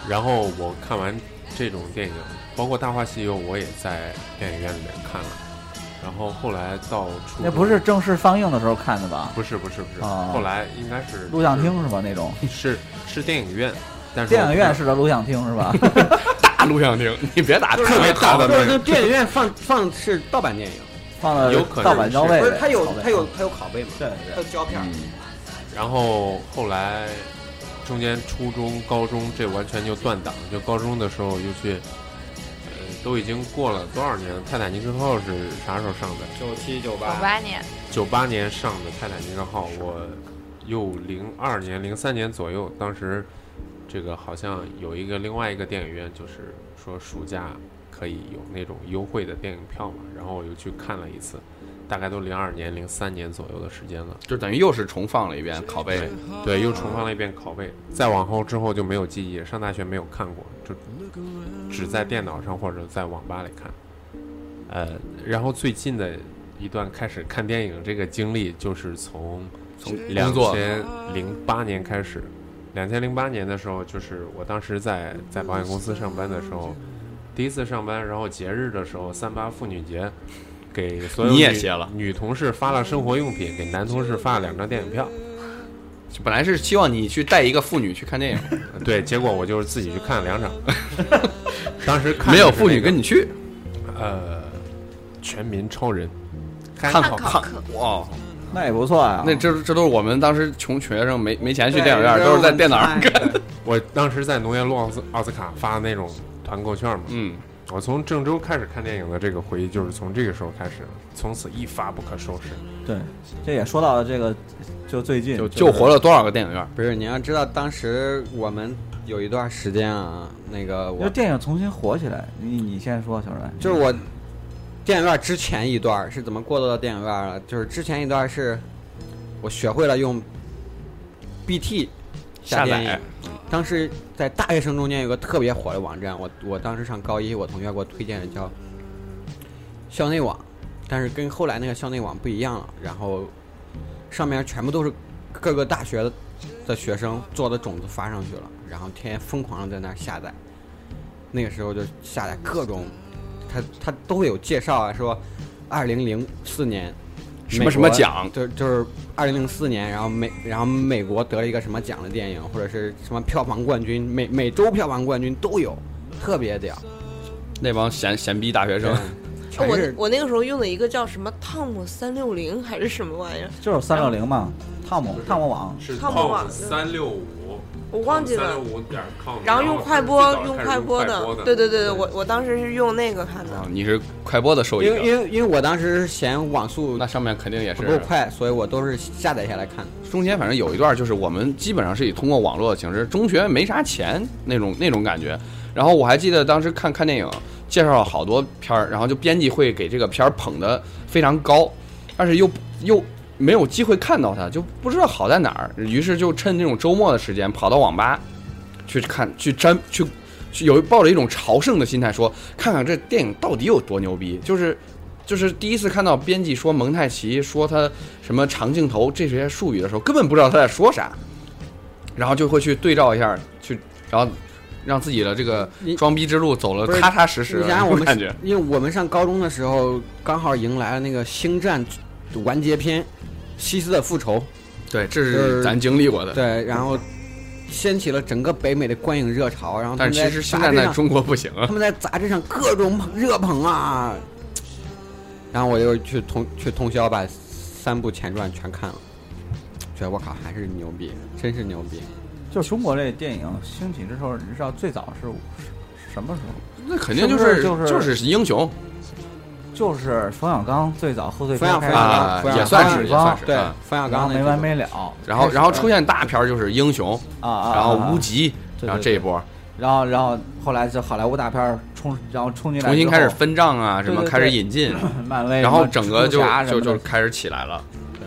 然后我看完这种电影，包括《大话西游》，我也在电影院里面看了。然后后来到初那不是正式放映的时候看的吧？不是不是不是，啊后来应该是录像厅是吧？那种是是电影院，但是电影院我式的录像厅是吧？大录像厅，你别打特别大的就是那个。电影院放放是盗版电影，放了有可能盗版交位，不是它有它有它有拷贝嘛，对它对有胶片儿。然后后来中间初中、高中这完全就断档，就高中的时候又去，呃，都已经过了多少年了？泰坦尼克号是啥时候上的？九七九九八，八年，九八年上的泰坦尼克号，我又零二年、零三年左右，当时这个好像有一个另外一个电影院，就是说暑假可以有那种优惠的电影票嘛，然后我又去看了一次，大概都零二年、零三年左右的时间了。就等于又是重放了一遍拷贝。对，又重放了一遍拷贝。再往后之后就没有记忆，上大学没有看过，就只在电脑上或者在网吧里看。呃，然后最近的一段开始看电影这个经历，就是从从两千零八年开始。两千零八年的时候，就是我当时在在保险公司上班的时候，第一次上班，然后节日的时候，三八妇女节，给所有你也女歇了女同事发了生活用品，给男同事发了两张电影票。本来是希望你去带一个妇女去看电影，对，结果我就是自己去看了两场。当时看没有妇女跟你去，呃，全民超人，看看考看哇，那也不错啊。那这这都是我们当时穷学生没没钱去电影院，都是在电脑上看。看。我当时在农业路奥斯奥斯卡发的那种团购券嘛。嗯，我从郑州开始看电影的这个回忆，就是从这个时候开始的，从此一发不可收拾。对，这也说到了这个，就最近就救活了多少个电影院？不是，你要知道，当时我们有一段时间啊，那个就我电影重新火起来。你你先说，小冉。就是我电影院之前一段是怎么过渡到电影院了？就是之前一段是我学会了用 BT 下载。当时在大学生中间有个特别火的网站，我我当时上高一，我同学给我推荐的叫校内网，但是跟后来那个校内网不一样了。然后上面全部都是各个大学的的学生做的种子发上去了，然后天天疯狂的在那儿下载。那个时候就下载各种，他他都会有介绍啊，说二零零四年什么什么奖就就是二零零四年，然后美然后美国得了一个什么奖的电影，或者是什么票房冠军，每每周票房冠军都有，特别屌。那帮闲闲逼大学生，我我那个时候用的一个叫什么汤姆三六零还是什么玩意儿，就是三六零嘛，汤姆汤姆网。是汤姆网三六五，我忘记了。然后用快播，用快播的，对对对对，我我当时是用那个看的啊。你是快播的受益者，因为因为因为我当时嫌网速那上面肯定也是不够快，所以我都是下载下来看。中间反正有一段，就是我们基本上是以通过网络的形式，中学没啥钱那种那种感觉。然后我还记得当时看看电影，介绍了好多片儿，然后就编辑会给这个片儿捧得非常高，但是又又没有机会看到它，就不知道好在哪儿。于是就趁这种周末的时间，跑到网吧去看，去沾去去有抱着一种朝圣的心态说，看看这电影到底有多牛逼，就是就是第一次看到编辑说蒙太奇说他什么长镜头这些术语的时候，根本不知道他在说啥，然后就会去对照一下，去然后让自己的这个装逼之路走了踏踏实实的你想想 我们。因为我们上高中的时候，刚好迎来了那个《星战》完结篇，西斯的复仇，对，这是是咱经历过的。对，然后掀起了整个北美的观影热潮，然后他们在但是其实现在在中国不行啊他。们在杂志上各种捧热捧啊，然后我又去通去通宵把三部前传全看了，觉得我靠还是牛逼，真是牛逼。就中国这电影兴起之后，你知道最早是什么时候？那肯定就是是不是就是是英雄就是冯小刚最早贺岁冯小刚也算刚是也算是对啊，冯小刚没完没了，然后然后出现大片儿就是英雄，啊啊，然后啊无极，然后这一波然后然后后来就好莱坞大片儿冲，然后冲进来重新开始分账啊，什么开始引进，漫威，然后整个就就就开始起来了。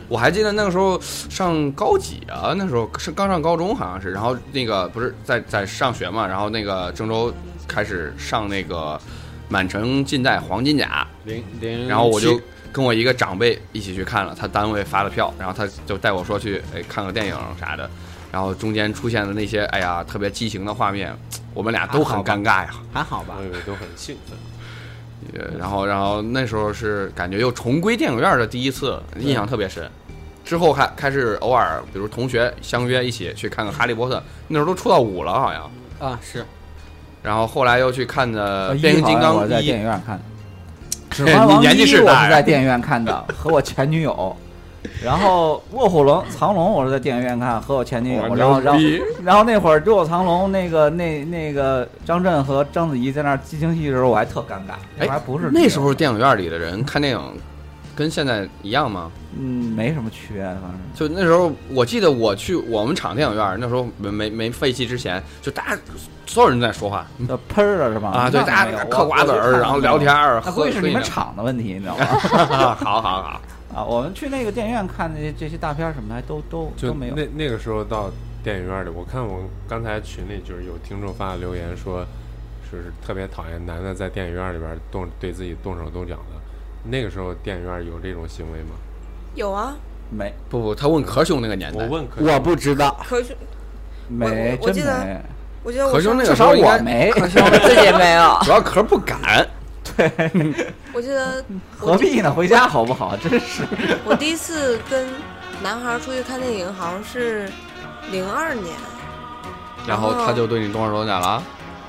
我还记得那个时候上高几啊，那时候是刚上高中好像是，然后那个不是在在上学嘛，然后那个郑州开始上那个满城尽带黄金甲，零零，然后我就跟我一个长辈一起去看了，他单位发的票，然后他就带我说去哎看个电影啥的，然后中间出现的那些哎呀特别激情的画面，我们俩都很尴尬呀。还好吧我，以为都很兴奋。呃然后然后那时候是感觉又重归电影院的第一次，印象特别深。之后还开始偶尔，比如同学相约一起去看个《哈利波特》，那时候都出到五了好像。啊是，然后后来又去看的呃《变形金刚一我在电影院看的，《指你环王年纪一我是大在电影院看的，和我前女友。然后《卧虎龙藏龙》我是在电影院看，和我前女友。然后，然后，然后那会儿《卧虎藏龙》那个那那个张震和章子怡在那儿激情戏的时候，我还特尴尬。哎还不是那时候电影院里的人看电影跟现在一样吗？嗯没什么区别，反正就那时候，我记得我去我们厂电影院，那时候没没没废弃之前，就大家所有人在说话呃喷儿了是吗？啊，对，大家嗑瓜子儿，然后聊天儿，那喝估计是你们厂的问题，你知道吗？好好好，啊，我们去那个电影院看那些这些大片什么的，还都都就都没有。那那个时候到电影院里，我看我刚才群里就是有听众发的留言说，说是特别讨厌男的在电影院里边动对自己动手动脚的。那个时候电影院有这种行为吗？有啊，没不不，他问壳兄那个年代，我问可我不知道，可兄没我我记得我觉得我壳兄那上至少个时候我没。我自己没有。主要壳不敢，对我记得 何必呢？回家好不好？真是。我第一次跟男孩出去看电影，好像是零二年，然后他就对你动手动脚了。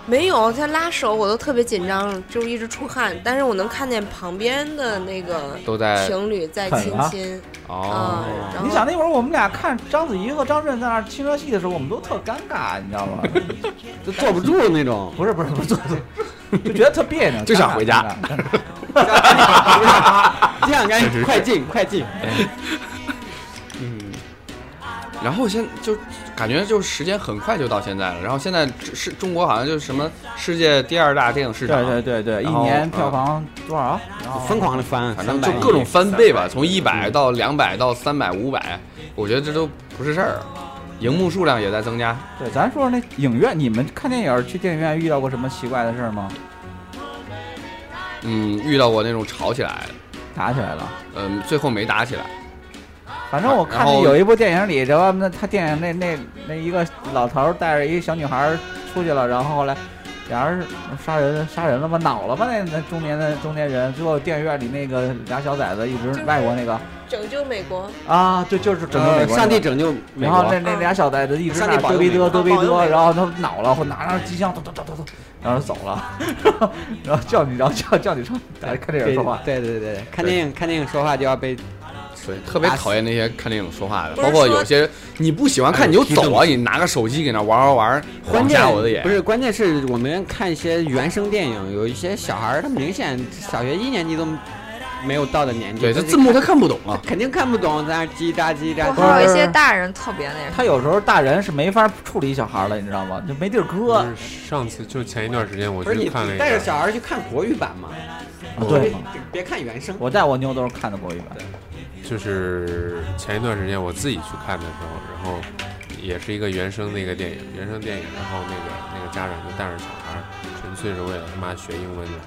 没有他拉手，我都特别紧张，就一直出汗。但是我能看见旁边的那个都在情侣在亲亲，哦嗯，你想那会儿我们俩看章子怡和张震在那儿亲热戏的时候，我们都特尴尬，你知道吗？就坐不住那种。不是不是不是，就就觉得特别扭，就想回家尴尬。尴尬 这样赶紧 快进快进，嗯，然后现就感觉就时间很快就到现在了，然后现在是中国好像就是什么世界第二大电影市场，对对对对，一年票房多少？然后疯狂的翻，反正就各种翻倍吧，从一百到两百到三百五百，我觉得这都不是事儿，荧幕数量也在增加。对，咱说说那影院，你们看电影去电影院遇到过什么奇怪的事儿吗？嗯，遇到过那种吵起来，打起来了。嗯，最后没打起来。反正我看见有一部电影里，然后那他电影那那那一个老头儿带着一个小女孩儿出去了，然后后来俩人杀人杀人了吗？恼了吧？那那中年的中年人，最后电影院里那个俩小崽子一直外国那个拯救美国，啊，对，就是拯救美呃国那个、上帝拯救美然后那那俩小崽子一直上那嘚逼嘚帝保佑美国嘚逼嘚，保佑美国然后他恼了，或拿着机枪咚咚咚咚咚，然后走了，然后叫你，然后叫叫你上来看电影说话。对对对对，看电影看电影说话就要被对，特别讨厌那些看电影说话的，包括有些你不喜欢看你就走啊，你拿个手机给那玩玩玩，晃关键瞎我的眼不。是，关键是我们看一些原声电影，有一些小孩他明显小学一年级都没有到的年纪，对，他字幕他看不懂啊。肯定看不懂，在那儿叽喳叽喳。还有一些大人特别那什么，他有时候大人是没法处理小孩了，你知道吗？就没地儿搁。上次就前一段时间我不是你去看了一带着，小孩去看国语版嘛？啊对别，别看原声。我带我妞都是看的国语版。就是前一段时间我自己去看的时候，然后也是一个原声的一个电影，原声电影，然后那个那个家长就带着小孩儿纯纯粹是为了他妈学英文来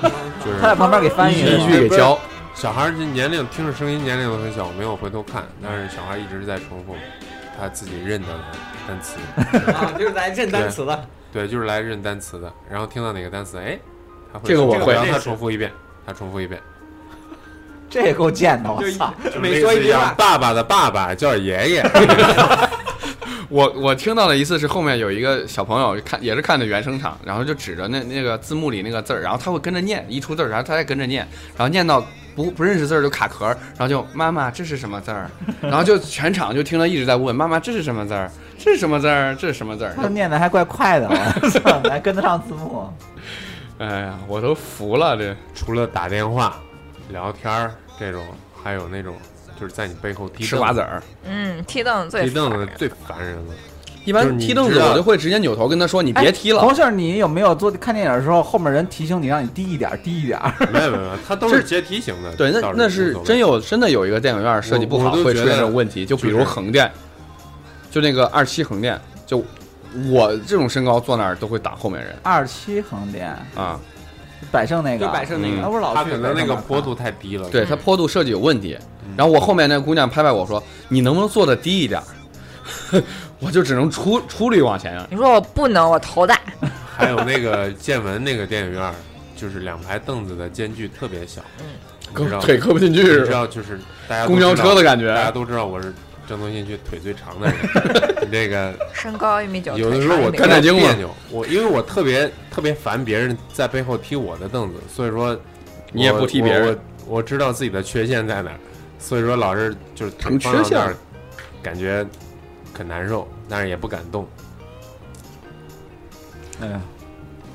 的，就是他在旁边给翻译一句一句给教。小孩儿这年龄听着声音年龄都很小，我没有回头看，但是小孩一直在重复他自己认得的单词，啊，就是来认单词的。对，就是来认单词的。然后听到哪个单词，哎，他会这个我会说然后他重复一遍，他重复一遍，这也够贱的，我操！就每说一句话，爸爸的爸爸叫爷爷，我我听到了一次是后面有一个小朋友看也是看的原声场，然后就指着那那个字幕里那个字儿，然后他会跟着念，一出字儿，然后他再跟着念，然后念到不不认识字儿就卡壳儿，然后就妈妈这是什么字儿，然后就全场就听他一直在问妈妈这是什么字儿，这是什么字儿，这是什么字儿，他念的还怪快的，还跟得上字幕。哎呀，我都服了这。除了打电话、聊天儿这种，还有那种就是在你背后踢吃瓜子儿、嗯，踢凳子最踢凳烦人子最烦人了。一般踢凳子我就会直接扭头跟他说你别踢了。同事，你有没有做看电影的时候，后面人提醒你让你低一点，低一点？没 有没有，没有他都是接提醒的。对，那那是真有真的有一个电影院设计不好会出现这种问题，就比如横店，就那个二七横店，就我这种身高坐那儿都会挡后面人二七横店，啊。百盛那个，就百盛那嗯那不是老他可能那个坡度太低了。对，他坡度设计有问题。然后我后面那姑娘拍拍我说：“你能不能坐的低一点儿？” 我就只能出出力往前啊。你说我不能，我头大。还有那个建文那个电影院，就是两排凳子的间距特别小，你知道腿磕不进去你？知道就是大家公交车的感觉大家都知道我是郑东新区腿最长的人，你 这个 身高一米九，有的时候我看太精了别扭，我因为我特别特别烦别人在背后踢我的凳子，所以说你也不踢别人我我我知道自己的缺陷在哪儿，所以说老是就是腿成缺陷放到那儿，感觉很难受，但是也不敢动。哎呀，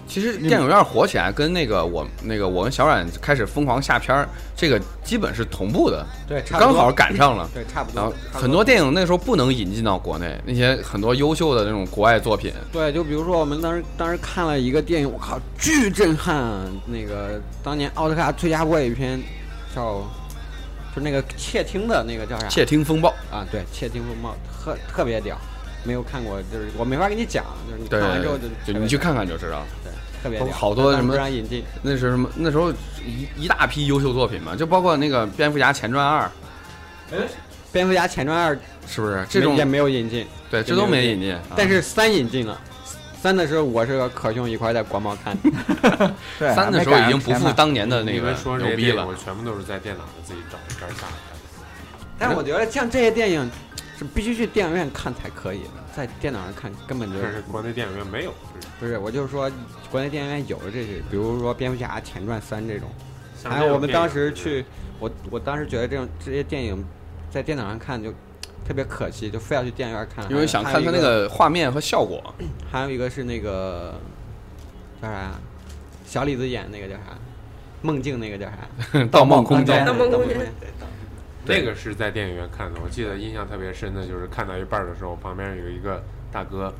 其实电影院火起来跟那个我那个我跟小冉开始疯狂下片儿，这个基本是同步的，对，刚好赶上了。对，差不多。然后很多电影那时候不能引进到国内，那些很多优秀的那种国外作品，对，就比如说我们当时当时看了一个电影，我靠，巨震撼啊！那个当年奥斯卡最佳外语片叫，就那个窃听的那个叫啥？窃听风暴。啊，对，窃听风暴特特别屌，没有看过，就是我没法给你讲，就是你看完之后就就你去看看就知道。对，特别屌，好多什么引进，那是什么？那时候一一大批优秀作品嘛，就包括那个《蝙蝠侠前传二蝙蝠侠前传二》是不是？这种也没有引进，对，这都没引进。啊但是三引进了。三的时候，我是和可兄一块在国贸看的。对，三的时候已经不复当年的那个牛逼了我。全部都是在电脑上自己找一边下来的。但是我觉得像这些电影是必须去电影院看才可以的，在电脑上看根本就但是国内电影院没有，不是。我就是说，国内电影院有的这些，比如说《蝙蝠侠前传三》这种，还有我们当时去，我我当时觉得这种这些电影在电脑上看就特别可惜，就非要去电影院看。因为想看它那个，画面和效果。还有一个是那个叫啥，小李子演那个叫啥，梦境那个叫啥？《盗梦空间盗》梦空间对那个是在电影院看的，我记得印象特别深的就是看到一半儿的时候，旁边有一个大哥，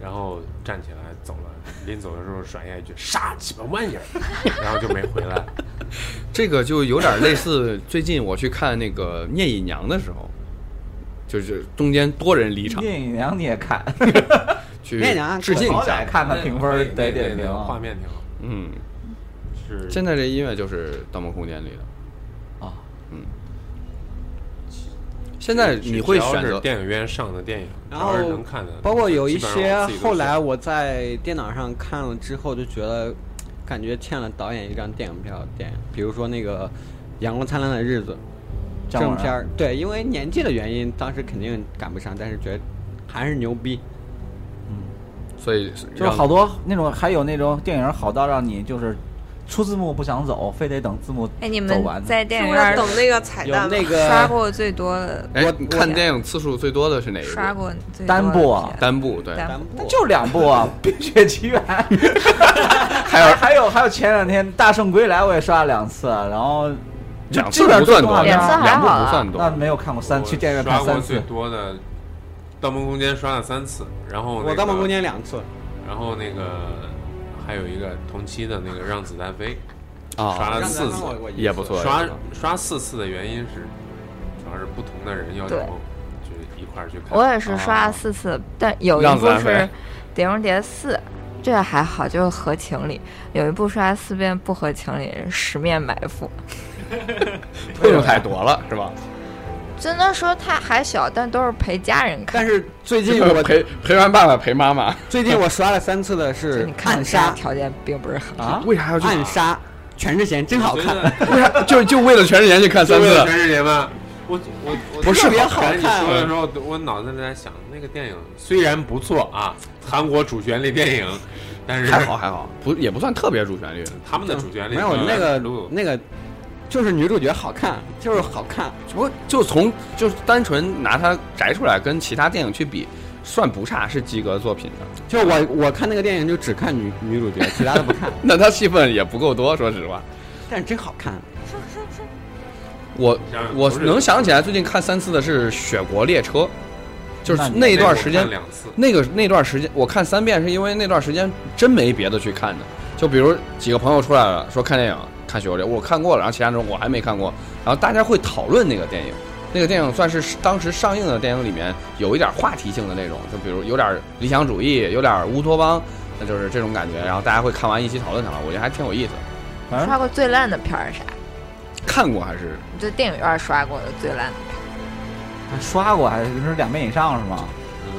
然后站起来走了，临走的时候甩下一句“啥鸡巴玩意儿”，然后就没回来。这个就有点类似最近我去看那个《聂隐娘》的时候，就是中间多人离场聂隐娘你也看，去聂隐娘致敬一下。看看评分那得点评画啊。面挺好，嗯，是现在这音乐就是《盗梦空间》里的。现在你会选择电影院上的电影，然后能看的，包括有一些后来我在电脑上看了之后，就觉得感觉欠了导演一张电影票的电影，比如说那个《阳光灿烂的日子》正片儿，对，因为年纪的原因，当时肯定赶不上，但是觉得还是牛逼。嗯所以就是好多那种，还有那种电影好到让你就是出字幕不想走，非得等字幕哎，你们在电影院等那个彩蛋吗那个刷过最多的，哎，我看电影次数最多的是哪一部？刷过最多的单部啊单部对，单单部就两部啊，《冰雪奇缘》还有还有还有前两天《大圣归来》我也刷了两次，然后两基本不算多，都是动画片两次好啊不算那多。没有看过三，我去电影院看三刷过最次。多的《盗梦空间》刷了三次，然后、我《盗梦空间》两次，然后那个还有一个同期的那个《让子弹飞》啊刷了四次，也不错刷刷四次的原因是，主要是不同的人要求，对就一块儿去看。我也是刷了四次，但有一部是碟中谍四》，这个还好，就是合情理。有一部刷四遍不合情理，《十面埋伏》。不用太多了，是吧？真的说他还小，但都是陪家人看。但是最近我我陪陪完爸爸陪妈妈，最近我刷了三次的是你看暗杀，条件并不是很好。啊，为啥要去？暗杀全智贤真好看，为啥 就就为了全智贤去看三次？全智贤吗？我我我不是特别好看说的时候，我脑子里在想，那个电影虽然不错啊，韩国主旋律电影，但是还好还好，不也不算特别主旋律。他们的主旋律没有那个路那个就是女主角好看，就是好看。不过就从就单纯拿它摘出来跟其他电影去比，算不差，是及格作品的。就我我看那个电影就只看女女主角，其他的不看，那他戏份也不够多，说实话。但是真好看。我我能想起来最近看三次的是《雪国列车》，就是那一段时间，两次，那个那段时间我看三遍，是因为那段时间真没别的去看的。就比如几个朋友出来了，说看电影，看《雪国列车》，我看过了，然后其他人我还没看过，然后大家会讨论那个电影。那个电影算是当时上映的电影里面有一点话题性的那种，就比如有点理想主义，有点乌托邦，那就是这种感觉。然后大家会看完一起讨论讨论，我觉得还挺有意思。反正刷过最烂的片儿是啥？看过还是你在电影院刷过的最烂的片还刷过，还是两遍以上是吗？嗯，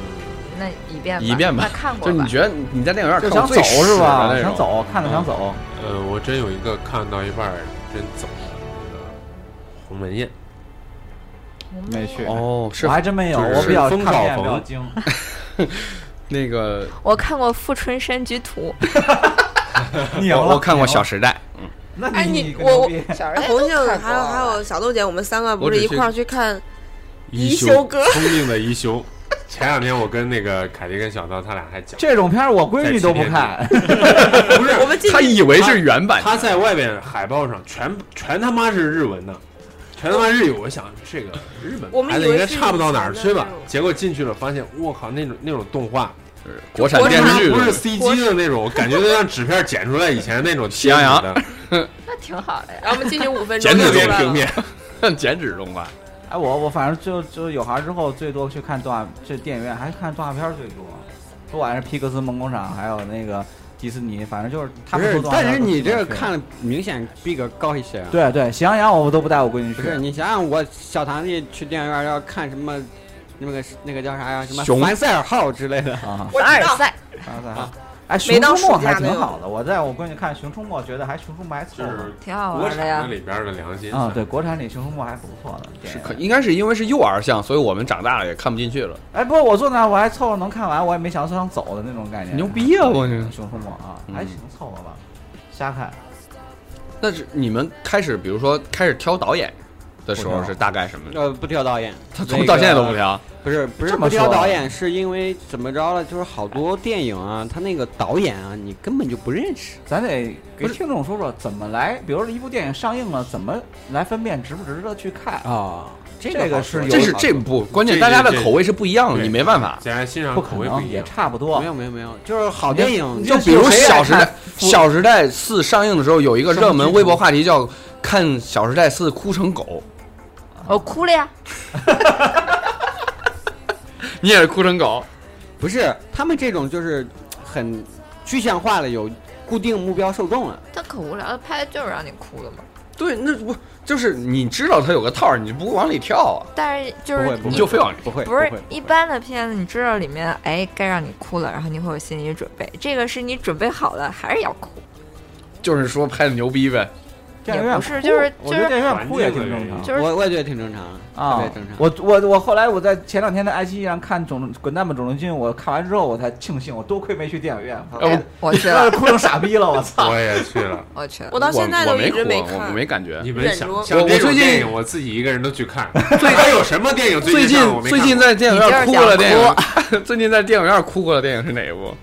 那一遍吧一遍吧那看过就你？觉得你在电影院就想走看过最屎是吧的？那种想走，看了想走。呃，我真有一个看到一半儿真走的那个鸿门宴，没去，哦，是我还真没有，我比较看片比较精。那个我看过《富春山居图 》，我我看过《小时代》，嗯，那哎，你你我红杏还有还有小豆姐，我们三个不是一块儿去看一休休哥聪明的一休。前两天我跟那个凯迪跟小刀，他俩还讲，这种片儿我闺女都不看，不是我们进去他以为是原版，他在外边海报上全全他妈是日文的，全他妈日语。我想这个日本我们拍的应该差不到哪儿去吧？结果进去了，发现我靠，那种那种动画是国产电视剧不是 CG 的那种，感觉就像纸片剪出来以前那种喜羊羊的那挺好的呀。然后我们进去五分钟剪纸。片平面，剪纸动画。哎，我我反正就就有孩子之后，最多去看动画，这电影院还是看动画片儿最多，不管是皮克斯梦工厂，还有那个迪士尼，反正就是他不是们说，动画片儿但是你这个看了明显逼格高一些啊。对对，喜羊羊我都不带我闺女去，不是你想想，我小堂弟去电影院要看什么，那个那个叫啥呀？什么熊凡赛尔号之类的。啊，我知道，凡尔赛，哎，熊出没还挺好的，我在我闺女看熊出没，觉得还熊出没还凑合就是挺好国产玩的呀的。里边的良心啊，对，国产里熊出没还不错的。是可应该是因为是幼儿向，所以我们长大了也看不进去了。哎，不过我坐那儿我还凑合能看完，我也没想说想走的那种概念。牛逼啊！我这熊出没啊，嗯还行，凑合吧，瞎看。那是你们开始，比如说开始挑导演的时候是大概什么？呃，不挑导演，他从到现在都不挑。不是不是不挑导演，是因为怎么着了？就是好多电影啊，他那个导演啊，你根本就不认识。咱得给听众说说怎么来，比如说一部电影上映了，怎么来分辨值不值得去看？啊，这这个是有这是这部关键，大家的口味是不一样的，你没办法。显然欣赏不可能，也口味不一样。差不多没。有没有没有，就是好电影就比如《小时代》，《小时代四》上映的时候，有一个热门微博话题叫“看《小时代四》哭成狗我哭了呀。”，你也是哭成狗。不是他们这种就是很具象化了，有固定目标受众了。他可无聊，他拍的就是让你哭的嘛。对，那不就是你知道他有个套儿，你就不会往里跳啊？但是就是不会你就非往里不会不是会一般的片子，你知道里面哎该让你哭了，然后你会有心理准备。这个是你准备好了，还是要哭？就是说拍的牛逼呗。电影院不是哭就是我觉得就是电影院哭也挺正常。就是我我也觉得挺正常的，特啊别正常。我我我后来我在前两天在爱奇艺上看《种滚蛋吧肿瘤君》，我看完之后我才庆幸，我多亏没去电影院，我去了，哭成傻逼了，我操！我也去了。我去了。我到现在都没哭，我。没感觉。你们想我我最近，我自己一个人都去看。还有什么电影最近最近在电影院哭过的电影，最近在电影院哭过的电影是哪一部？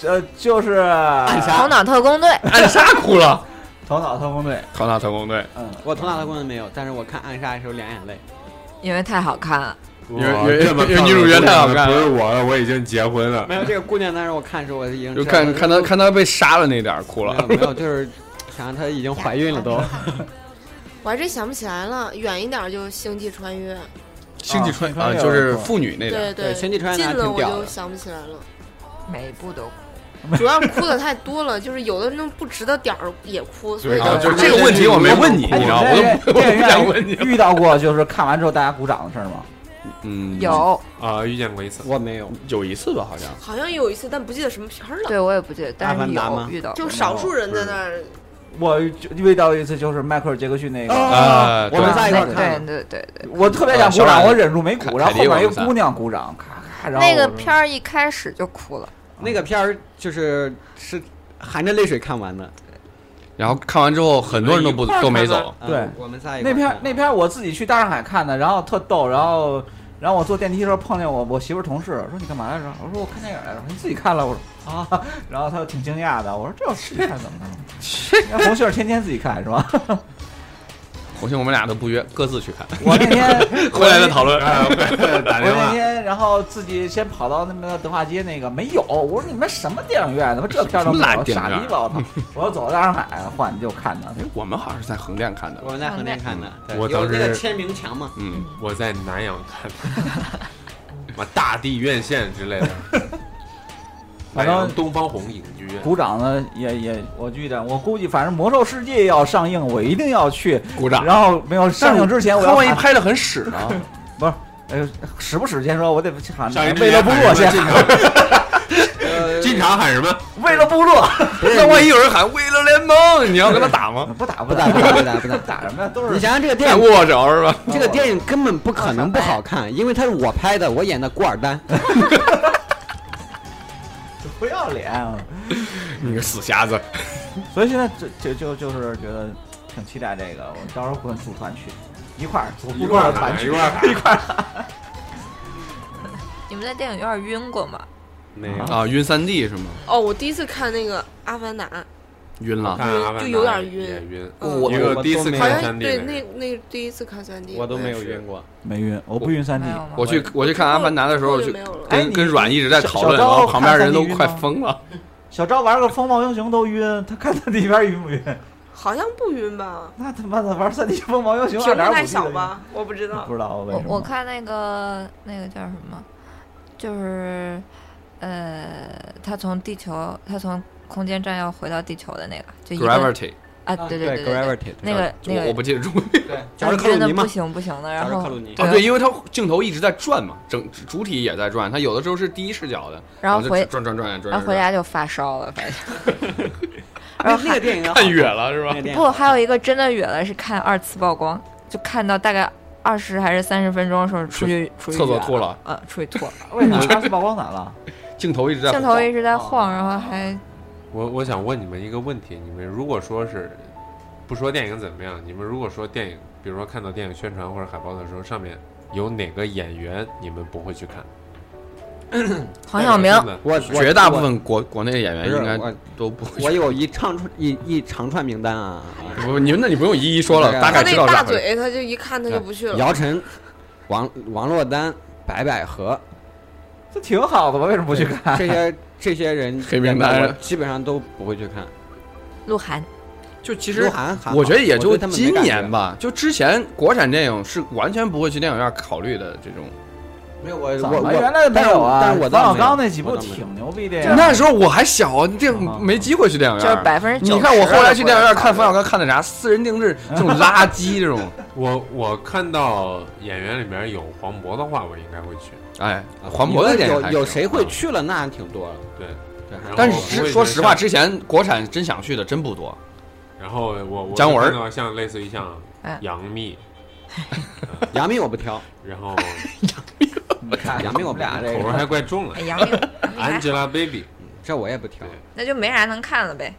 这就是《头脑特工队，暗杀哭了，头脑特工队》。头脑特工队。嗯，我头脑特工队没有，但是我看暗杀的时候两眼泪。因为太好看了。因为因为因为女主角太好看了不是我了，我已经结婚了。没有这个姑娘，当时我看的时候我已经就看看她看她被杀了那点儿哭了。没有没有，就是想让她已经怀孕了都。我还真想不起来了，远一点就《星际穿越》。星际穿越，啊就是妇女那点。对对星际穿越近了我就想不起来了。每一部都哭。主要哭的太多了，就是有的那种不值得点儿也哭，所以啊，就就是这个问题我没问你，你知道，我都我都不想问你。遇到过就是看完之后大家鼓掌的事儿吗？嗯，有，啊，遇见过一次。我没有，有一次吧，好像。好像有一次，但不记得什么片儿了，对我也不记得，但阿是有遇到，就少数人在那儿。我就遇到一次就是迈克尔·杰克逊那个，啊，我们在一块儿对看对对对，我特别想鼓掌，我忍住没鼓，然后后面一个姑娘鼓掌，咔咔，然后那个片儿一开始就哭了，那个片儿就是是含着泪水看完的。然后看完之后，很多人都不都没走。对嗯我们仨一块那片儿那片我自己去大上海看的，然后特逗，然后然后我坐电梯的时候碰见我我媳妇儿同事，说你干嘛来着？我说我看电影来着。你自己看了？我说啊，然后他就挺惊讶的。我说这要自己看怎么弄？红杏儿天天自己看是吧？红星我们俩都不约，各自去看。我那天 回来再讨论。啊，打我电话。那天然后自己先跑到那个德化街那个没有，我说你们什么电影院？他妈这片都没有，电影院傻逼吧！我操！我要走到大上海换就看的。哎，我们好像是在横店看的。我们在横店看的，我当时有那个签名墙嘛，嗯，我在南阳看的，什么大地院线之类的。反正东方红影剧院，鼓掌呢也也，我记得我估计，反正《魔兽世界》要上映，我一定要去。鼓掌。然后没有上映之前，我他要万一拍的很屎呢？不是呃使不使先说，我得喊上映之为了部落先 进场喊什么？为了部落，那万一有人喊为了联盟，你要跟他打吗？不打不不打不打不打不打。打什么呀？都是你想想这个电太影，握手是吧？这个电影根本不可能不好看，因为它是我拍的，我演的古尔丹。不要脸啊。你个死瞎子！所以现在就就就就是觉得挺期待这个，我到时候跟组团去，一块儿组一块儿团去一块儿 一块儿。你们在电影院晕过吗？没有。啊，晕三 D 是吗？哦，我第一次看那个《阿凡达》，晕了。就有点晕也晕。嗯我我第一次看三对那那第一次看三 D，我都没有晕。过。没晕，我不晕三 D？我去我去看《阿凡达》的时候，就没有了。哎你跟跟阮一直在讨论，然后旁边人都快疯了。小赵玩个风暴英雄都晕，他看三 D 片晕不晕？好像不晕吧？那他妈的玩三 D 风暴英雄屏幕2.5太小吧？我不知道不。知道为什么。我我看那个那个叫什么，就是呃，他从地球，他从空间站要回到地球的那个，就一个 Gravity，啊，对对对对，，Gravity，那个那个我我不记得中文。对，乔治克鲁尼嘛。晕的不，行不行的，然后。啊，对，因为它镜头一直在转嘛，整主体也在转，它有的时候是第一视角的，然后回转转转转，然后回家就发烧了，反正。然后那个电影看远了是吧？不，还有一个真的远了，是看二次曝光，就看到大概二十还是三十分钟的时候出去出去厕所吐了，呃，出去吐了，为啥二次曝光咋了？镜头一直在镜头一直在晃，然后还我我想问你们一个问题：你们如果说是不说电影怎么样，你们如果说电影，比如说看到电影宣传或者海报的时候，上面有哪个演员你们不会去看？黄晓明我我绝大部分国国内的演员应该都不会。我有一长串一一长串名单啊，不，你们那你不用一一说了，大概大概他那大知道咋回事。嘴，他就一看他就不去了。姚晨、王王珞丹、白百合这 挺好的吧？为什么不去看？这些这些人黑名单基本上都不会去看。鹿晗，就其实鹿晗我觉得也就今年。吧，就之前国产电影是完全不会去电影院考虑的这种。没有我我我原来没有啊？但是我冯小刚那几部挺牛逼的呀。那时候我还小啊，这啊没机会去电影院。就是百分之。你看我后来去电影院看冯小刚看的啥？私人定制这种垃圾这种，我我看到演员里面有黄渤的话，我应该会去。哎，黄渤的电影有有谁会去了？那还挺多了。对，对，但是说实话，之前国产真想去的真不多。然后我我姜文像类似于像哎杨幂，杨幂我不挑，然后 你看杨幂我我们俩这口味个还怪重了哎杨幂，杨幂还好，Angelababy 这我也不挑。那就没啥能看了呗。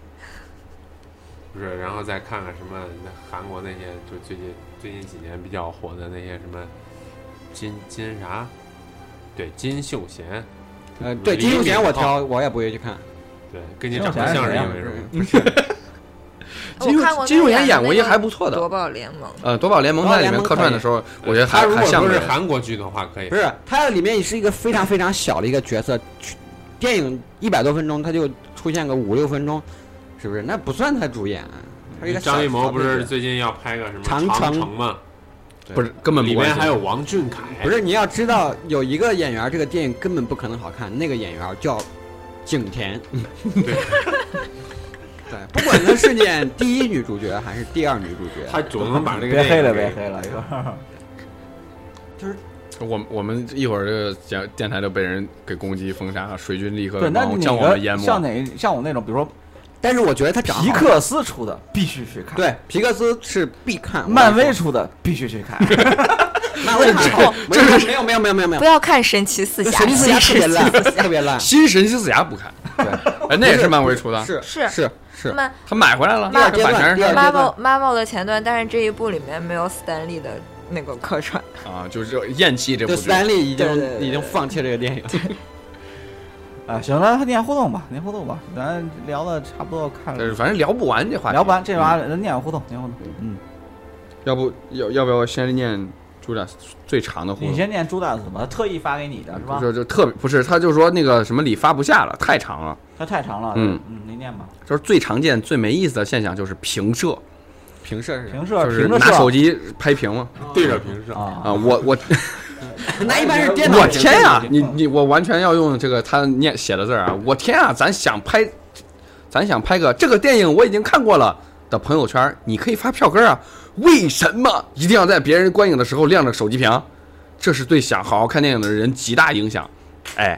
不是，然后再看看什么那韩国那些，就最近最近几年比较火的那些什么金金啥，对金秀贤，呃，对金秀贤我挑，我也不会去看。对，跟你长得像是因为什么？金金秀贤演过一个还不错的夺，宝联盟，呃，夺宝联盟在里面客串的时候，我觉得还他如果像是韩国剧的话，可以不。是，他里面是一个非常非常小的一个角色，电影一百多分钟，他就出现个五六分钟，是不是？那不算他主演，他一个张艺谋不是最近要拍个什么长城吗？不是根本不里面还有王俊凯，不是？你要知道，有一个演员，这个电影根本不可能好看，那个演员叫景甜。对，对，不管他是演第一女主角还是第二女主角，他总能把这个别黑了，电影别黑了，一会儿。我我们一会儿这个讲电台就被人给攻击封杀了，水军立刻对，那往将我们淹没。像哪像我那种，比如说但是我觉得他长皮克斯出的必须去看，，对皮克斯是必看，漫威出的必须去看。漫威好，这是没有没有没有没有没有。不，要看神奇四侠，神奇四侠特别烂，特别烂，新神奇四侠不看，对，哎，那也是漫威出的，是是。是他买回来了，第二这版权是第二阶段。Marvel Marvel 的前段，但是这一部里面没有斯坦利的那个客串。啊，就是这厌弃这部斯。坦利已经已经放弃这个电影，啊，行了，念互动吧，念互动吧，咱聊的差不多，看了反正聊不完这话题，聊不完这玩意儿，咱念互动，念互动。嗯，要不要要不要先念朱大最长的互动？你先念朱大子吧，他特意发给你的是吧？就就特别不是，他就说那个什么里发不下了，太长了。他太长了，嗯嗯，您念吧。就是最常见、最没意思的现象就是平射，平射是平射，就是平着射拿手机拍屏嘛。对着屏射，啊啊，我我 那一般是电脑我天呀、啊你你我完全要用这个他念写的字儿啊！我天啊，咱想拍，咱想拍个这个电影我已经看过了的朋友圈，你可以发票根啊。为什么一定要在别人观影的时候亮着手机屏？这是对想好好看电影的人极大影响。哎，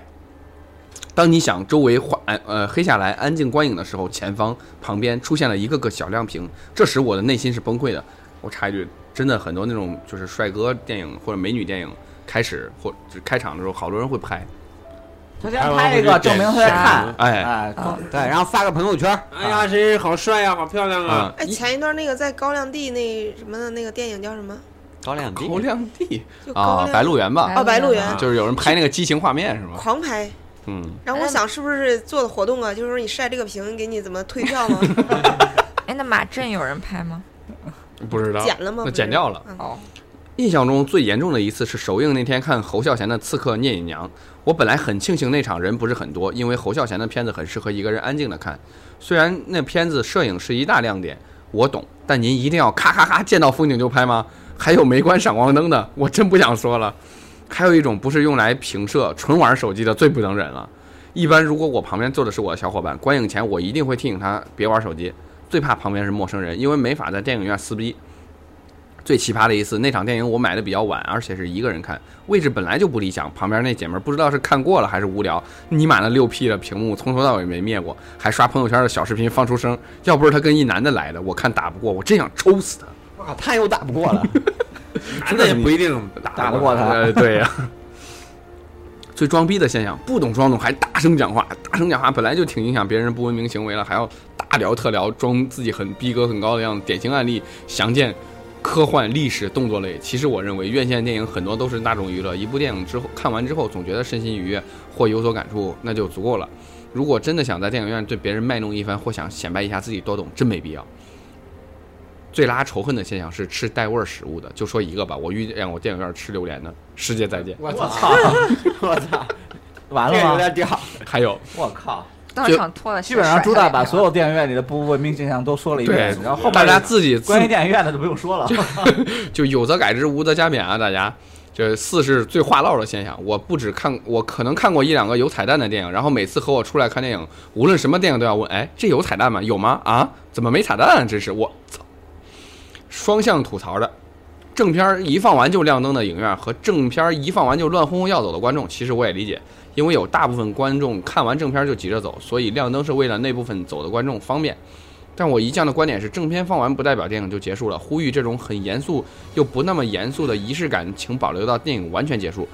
当你想周围缓呃黑下来安静观影的时候，前方旁边出现了一个个小亮屏，这时我的内心是崩溃的。我插一句，真的很多那种就是帅哥电影或者美女电影开始或就开场的时候，好多人会拍，他先拍一个，证明他在看。哎哎，啊对，然后发个朋友圈，哎呀，谁谁好帅呀，好漂亮啊！啊，哎，前一段那个在高粱地那什么的那个电影叫什么？高粱地高粱地就高啊，白鹿原吧，哦，白鹿原啊就是有人拍那个激情画面是吗？狂拍。嗯，然后我想是不是做的活动啊？就是说你晒这个屏给你怎么退票吗？哎，那马震有人拍吗？不知道剪了吗那剪掉了。嗯哦，印象中最严重的一次是首映那天看侯孝贤的《刺客聂隐娘》，我本来很庆幸那场人不是很多，因为侯孝贤的片子很适合一个人安静的看。虽然那片子摄影是一大亮点，我懂，但您一定要咔咔咔见到风景就拍吗？还有没关闪光灯的，我真不想说了。还有一种不是用来平射、纯玩手机的，最不能忍了。一般如果我旁边坐的是我的小伙伴，观影前我一定会提醒他别玩手机。最怕旁边是陌生人，因为没法在电影院撕逼。最奇葩的一次，那场电影我买的比较晚，而且是一个人看，位置本来就不理想。旁边那姐们儿不知道是看过了还是无聊，你满了六 P 的屏幕，从头到尾没灭过，还刷朋友圈的小视频放出声。要不是他跟一男的来的，我看打不过，我真想抽死他。我靠，他又打不过了，男的也不一定打得过他呃，对呀、最装逼的现象，不懂装懂还大声讲话，大声讲话本来就挺影响别人不文明行为了，还要大聊特聊，装自己很逼格很高的样子。典型案例详见科幻、历史、动作类。其实我认为院线电影很多都是大众娱乐，一部电影之后看完之后总觉得身心愉悦或有所感触，那就足够了。如果真的想在电影院对别人卖弄一番，或想显摆一下自己多懂，真没必要。最拉仇恨的现象是吃带味儿食物的，就说一个吧，我遇见我电影院吃榴莲的，世界再见。我我操！我操！完了吗？点屌，还有我靠！当场脱了。基本上朱大把所有电影院里的不文明现象都说了一遍，然后后面大家自己关于电影院的就不用说了。就有则改之，无则加勉啊！大家，这四是最话唠的现象。我不止看，我可能看过一两个有彩蛋的电影，然后每次和我出来看电影，无论什么电影都要问：哎，这有彩蛋吗？有吗？啊？怎么没彩蛋啊？真是我操！双向吐槽的，正片儿一放完就亮灯的影院和正片儿一放完就乱哄哄要走的观众，其实我也理解，因为有大部分观众看完正片儿就急着走，所以亮灯是为了那部分走的观众方便。但我一向的观点是，正片放完不代表电影就结束了。呼吁这种很严肃又不那么严肃的仪式感，请保留到电影完全结束。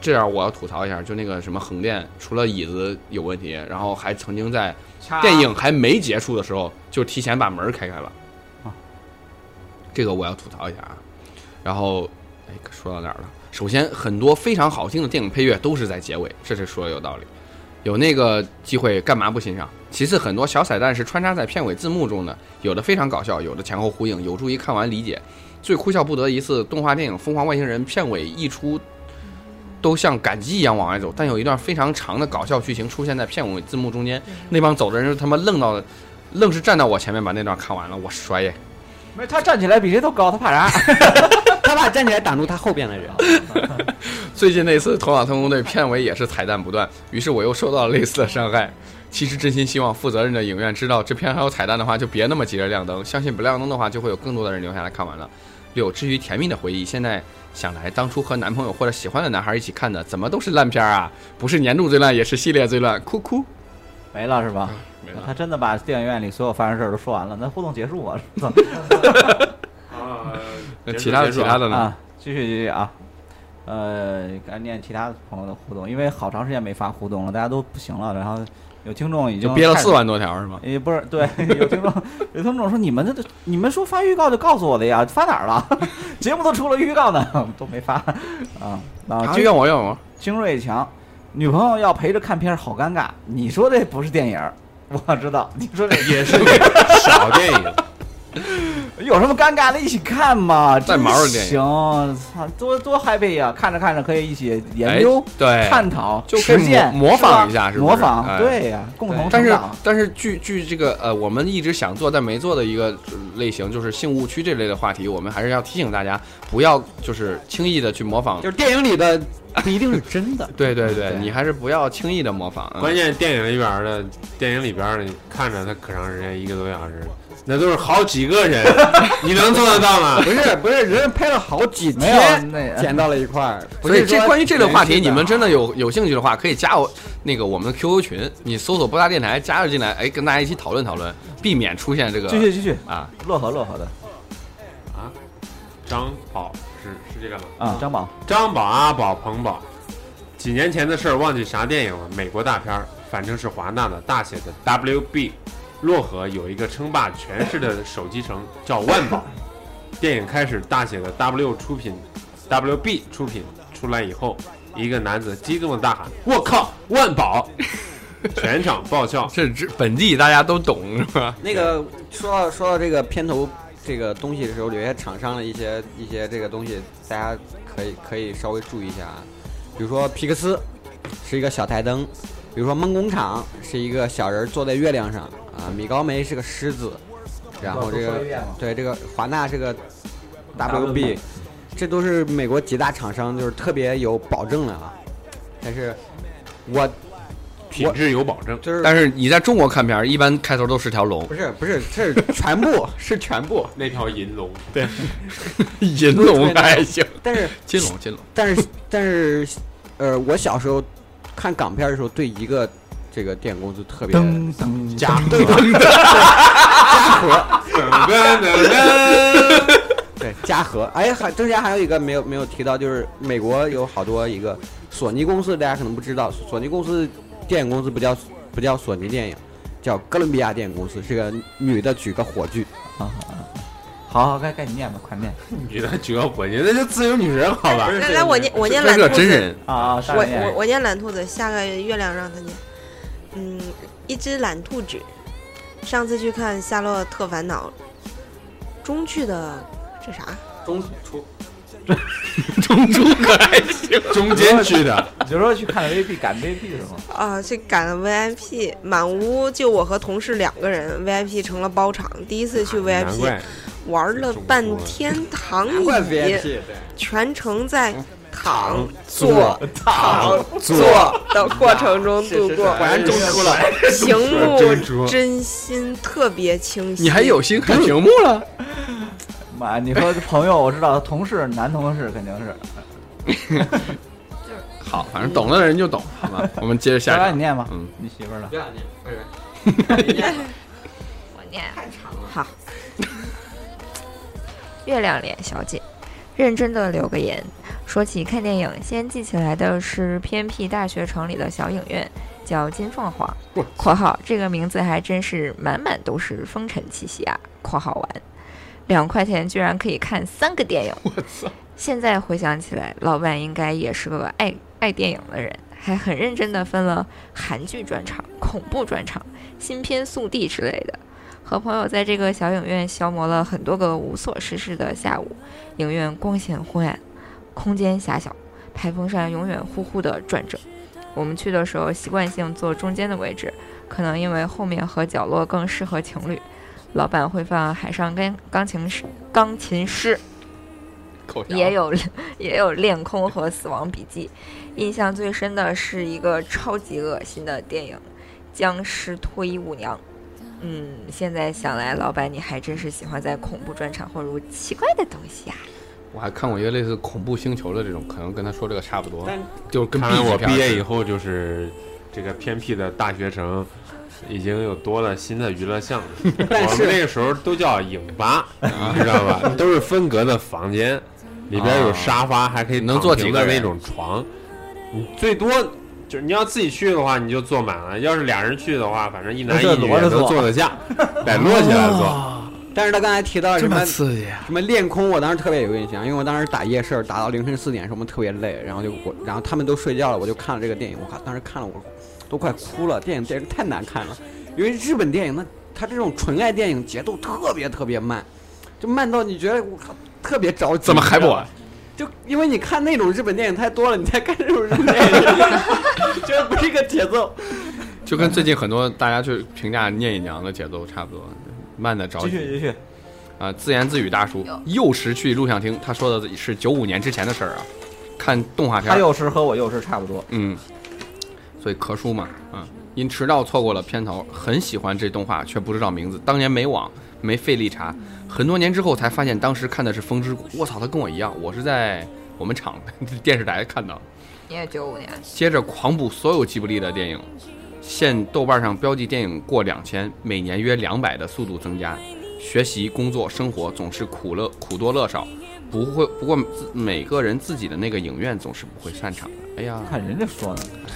这样我要吐槽一下，就那个什么横店，除了椅子有问题，然后还曾经在电影还没结束的时候就提前把门开开了。这个我要吐槽一下啊。然后，哎，说到哪儿了？首先，很多非常好听的电影配乐都是在结尾，这是说的有道理。有那个机会干嘛不欣赏？其次，很多小彩蛋是穿插在片尾字幕中的，有的非常搞笑，有的前后呼应，有助于看完理解。最哭笑不得一次动画电影《疯狂外星人》片尾一出，都像赶集一样往外走，但有一段非常长的搞笑剧情出现在片尾字幕中间，那帮走的人就他妈愣到，愣是站到我前面把那段看完了，我摔耶！没，他站起来比谁都高，他怕啥？他怕站起来挡住他后边的人。最近那次《头脑特工队》片尾也是彩蛋不断，于是我又受到了类似的伤害。其实真心希望负责任的影院知道这片还有彩蛋的话，就别那么急着亮灯。相信不亮灯的话，就会有更多的人留下来看完了。六，至于甜蜜的回忆，现在想来，当初和男朋友或者喜欢的男孩一起看的，怎么都是烂片啊！不是年度最烂，也是系列最烂，哭哭。没了是吧？没了他真的把电影院里所有发生事儿都说完了，那互动结束啊！啊，那其他的其他的呢？啊，继续继续啊，呃，该念其他朋友的互动，因为好长时间没发互动了，大家都不行了，然后有听众已经憋了四万多条是吗？也不是对，有听众有听众说你们这你们说发预告就告诉我的呀，发哪儿了？节目都出了预告呢，都没发啊。啊，怨我怨我，精锐强，女朋友要陪着看片儿，好尴尬。你说这不是电影，我知道。你说这也是小 电影，有什么尴尬的？一起看嘛，带毛的电影行，操，多多 happy 呀！看着看着可以一起研究、哎对探讨、就可以实践、模模仿一下是不是模仿，哎对呀，共同但是成长。但是据据这个呃，我们一直想做但没做的一个呃类型，就是性误区这类的话题，我们还是要提醒大家，不要就是轻易的去模仿。就是电影里的不一定是真的。对 对对，对你还是不要轻易的模仿。嗯关键电影里边儿的电影里边儿的，看着他可长时间，一个多小时，那都是好几个人，你能做得到吗？不是不是，人拍了好几天那剪到了一块儿。所以这关于这类话题，你们真的有有兴趣的话，可以加我那个我们的 QQ 群，你搜索“波大电台”，加入进来，哎，跟大家一起讨论讨论，避免出现这个继续继续，啊。乐呵乐呵的啊，张宝是是这个吗？啊，张宝，张宝、阿宝、彭宝，几年前的事儿忘记啥电影了，美国大片儿，反正是华纳的，大写的 WB。漯河有一个称霸全市的手机城叫万宝，电影开始大写的 W 出品，WB 出品出来以后，一个男子激动的大喊：“我靠，万宝！” 全场爆笑。这这本地大家都懂是吧？那个说到说到这个片头这个东西的时候，有些厂商的一些一些这个东西，大家可以可以稍微注意一下啊。比如说皮克斯是一个小台灯，比如说梦工厂是一个小人坐在月亮上啊，米高梅是个狮子，然后这个对这个华纳是个 WB，这都是美国几大厂商就是特别有保证的啊。但是我品质有保证。就是但是你在中国看片儿，一般开头都是条龙不，是不是是全部 是全部，那条银龙，对银龙还行，但是金龙金龙。但是但是，呃，我小时候看港片的时候，对一个这个电影公司特别噔噔嘉禾 对对嘉禾。哎，还中间还有一个没有没有提到，就是美国有好多一个索尼公司，大家可能不知道，索尼公司电影公司不叫不叫索尼电影，叫哥伦比亚电影公司，是个女的举个火炬。啊好好，该该你念吧，快念女的举个火炬，那就自由女神好吧？来来，我念我念懒兔子，真人，啊啊！我我我念懒兔子，下个月亮让他念。嗯，一只懒兔子，上次去看《夏洛特烦恼》，中去的这啥？中出中出可还行。中间去的，你就说去看 VIP 赶 VIP 是吗？啊，去赶了 VIP，满屋就我和同事两个人，VIP 成了包场。第一次去 VIP，怪玩了半天躺椅，全程在躺坐坐躺坐的过程中度过。果然中出了。屏幕真心特别清晰。你还有心看屏幕了？妈，你和朋友，我知道，同事男同事肯定是。好，反正懂的人就懂，好吧？我们接着下一个。你念吧，嗯，你媳妇儿呢。不要念，不是 我念好。月亮脸小姐，认真的留个言。说起看电影，先记起来的是偏僻大学城里的小影院，叫金凤凰（括号这个名字还真是满满都是风尘气息啊）（括号完）。两块钱居然可以看三个电影，我操！现在回想起来，老板应该也是个爱爱电影的人，还很认真的分了韩剧专场、恐怖专场、新片速递之类的。和朋友在这个小影院消磨了很多个无所事事的下午。影院光线昏暗，空间狭小，排风扇永远呼呼地转着。我们去的时候习惯性坐中间的位置，可能因为后面和角落更适合情侣。老板会放海上钢钢琴师，钢琴师，也有也有《恋空》和《死亡笔记》。印象最深的是一个超级恶心的电影《僵尸脱衣舞娘》。嗯，现在想来，老板你还真是喜欢在恐怖专场混入奇怪的东西啊！我还看过一个类似恐怖星球的这种，可能跟他说这个差不多但，就是跟来我毕业以后就是这个偏僻的大学城，已经有多了新的娱乐项目。但是我们那个时候都叫影吧，你知道吧？都是分隔的房间，里边有沙发，还可以能坐几个人的那种床。你最多就是你要自己去的话，你就坐满了；要是俩人去的话，反正一男一女都摞着坐坐得下，得摞起来坐。但是他刚才提到什么刺激啊！什么练空，我当时特别有印象，因为我当时打夜市打到凌晨四点，什么特别累，然后就我，然后他们都睡觉了，我就看了这个电影，我靠，当时看了我都快哭了，电影电视太难看了，因为日本电影那它这种纯爱电影节奏特别特别慢，就慢到你觉得我靠特别着急，怎么还不完？就因为你看那种日本电影太多了，你才看这种 日本电影，觉得不是一个节奏。就跟最近很多大家去评价《聂隐娘》的节奏差不多，慢的着急继续继续，啊！自言自语大叔幼时去录像厅，他说的是九五年之前的事儿啊，看动画片，他幼时和我幼时差不多。嗯，所以咳叔嘛，啊，因迟到错过了片头，很喜欢这动画，却不知道名字。当年没网，没费力查，很多年之后才发现，当时看的是《风之谷》。我操，他跟我一样，我是在我们厂 电视台看到的。你也九五年，接着狂补所有吉卜力的电影，现豆瓣上标记电影过两千，每年约两百的速度增加。学习、工作、生活总是苦乐苦多乐少，不会不过自每个人自己的那个影院总是不会散场的。哎呀，看人家说的，哎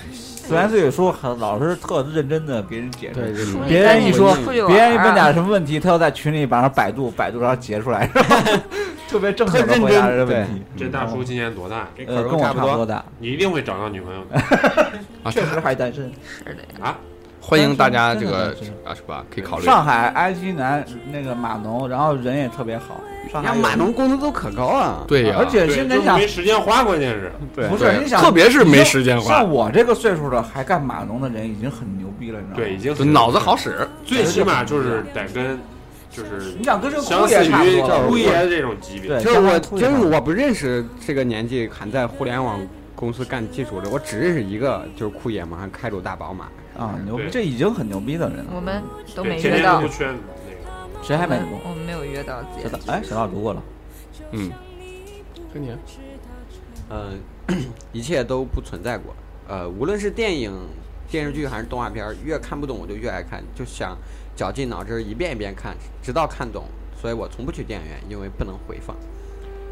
言自语说，很老是特认真的给人解释。别人一说别人一问点什么问题，他要在群里把上百度百度然后截出来，特别正经的回答这个问题。这大叔今年多大？呃跟我差不多大，你一定会找到女朋友的 啊，确实还单身。是的呀。啊！欢迎大家这个啊是吧？可以考虑。上海 IG 男那个码农，然后人也特别好。上海码农工资都可高了，对呀，而且现在想没时间花，关键是对不是你想特别是没时间花像，我这个岁数的还干码农的人已经很牛逼了，你知道吗？对，已经就脑子好，使。最起码就是得跟就是你想跟这个相库爷似于差不多了。姑爷这种级别对，就是我，就是我不认识这个年纪还在互联网公司干技术的，我只认识一个，就是酷爷嘛，还开着大宝马。啊，牛逼，这已经很牛逼的人了。我们都没约到。谁还没读？我们没有约到自己的小道哎，小道读过了。嗯，跟你嗯，一切都不存在过。呃，无论是电影、电视剧还是动画片儿，越看不懂我就越爱看，就想绞尽脑汁一遍一遍看，直到看懂。所以我从不去电影院，因为不能回放。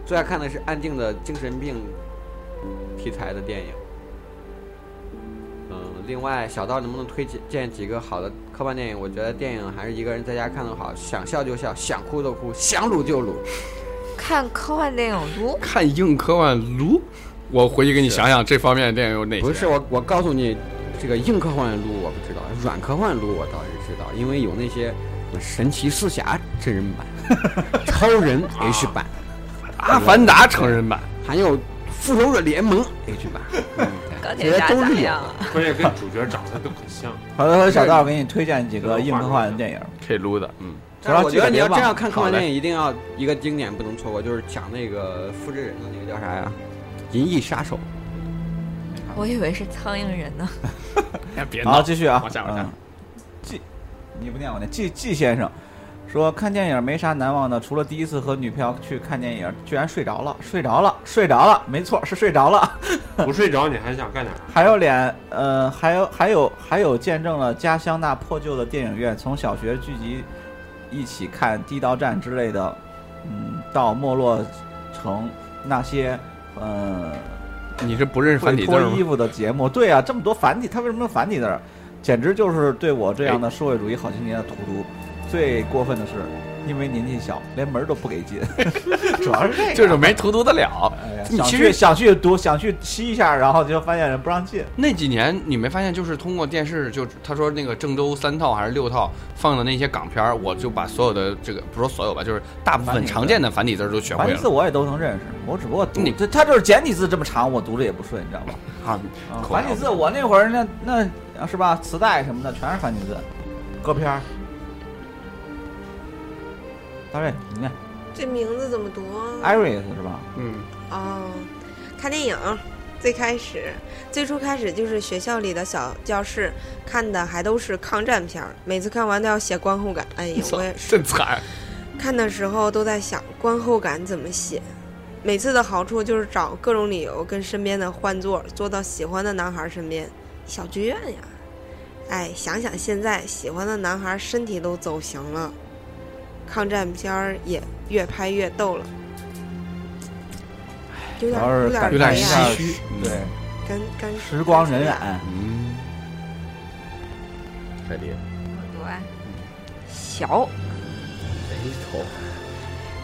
最爱看的是安静的精神病题材的电影。嗯，另外，小道能不能推荐几个好的科幻电影？我觉得电影还是一个人在家看的好，想笑就笑，想哭就哭，想撸就撸。看科幻电影撸，看硬科幻撸，我回去给你想想这方面的电影有哪些。不是我，我告诉你，这个硬科幻撸我不知道，软科幻撸我倒是知道，因为有那些什么神奇四侠真人版、超人 H 版，阿凡达成人版，还有复仇者联盟 H 版，嗯，钢铁侠咋样啊？关键跟主角长得都很像。回头小道给你推荐几个硬科幻的电影。可以撸的，嗯，但是我觉得你要真要看科幻电影，一定要一个经典不能错过，就是讲那个复制人的那个叫啥呀？银翼杀手。我以为是苍蝇人呢。好，闹，继续啊，往下往下嗯。季，你不念我念季季先生说看电影没啥难忘的，除了第一次和女朋友去看电影，居然睡着了，睡着了，睡着了，没错，是睡着了。不睡着你还想干点啥？还有脸，呃，还有还有还有见证了家乡那破旧的电影院，从小学聚集一起看《地道战》之类的，嗯，到没落成那些，呃，你是不认识繁体字吗脱衣？服的节目。对啊，这么多繁体，他为什么用繁体字儿？简直就是对我这样的社会主义好青年的荼毒。最过分的是，因为年纪小，连门都不给进，主要是这个。就是没荼毒得了。哎呀，想你其实去想去读，想去吸一下，然后就发现人不让进。那几年你没发现，就是通过电视，就他说那个郑州三套还是六套放的那些港片，我就把所有的这个不说所有吧，就是大部分常见的繁体字都学会了。繁体字我也都能认识，我只不过读你他他就是简体字这么长，我读着也不顺，你知道吗？啊，啊，繁体字我那会儿那那啊是吧？磁带什么的全是繁体字，歌片儿。大瑞，你念这名字怎么读啊？Iris 是吧？嗯，哦看电影，最开始最初开始就是学校里的小教室看的还都是抗战片儿，每次看完都要写观后感。哎呀，我也是真惨。看的时候都在想观后感怎么写。每次的好处就是找各种理由跟身边的换座，坐到喜欢的男孩身边，小剧院呀。哎，想想现在喜欢的男孩身体都走形了，抗战片儿也越拍越逗了，有点有点有点唏嘘对，干干时光荏苒。嗯，太厉害。多爱小。没头。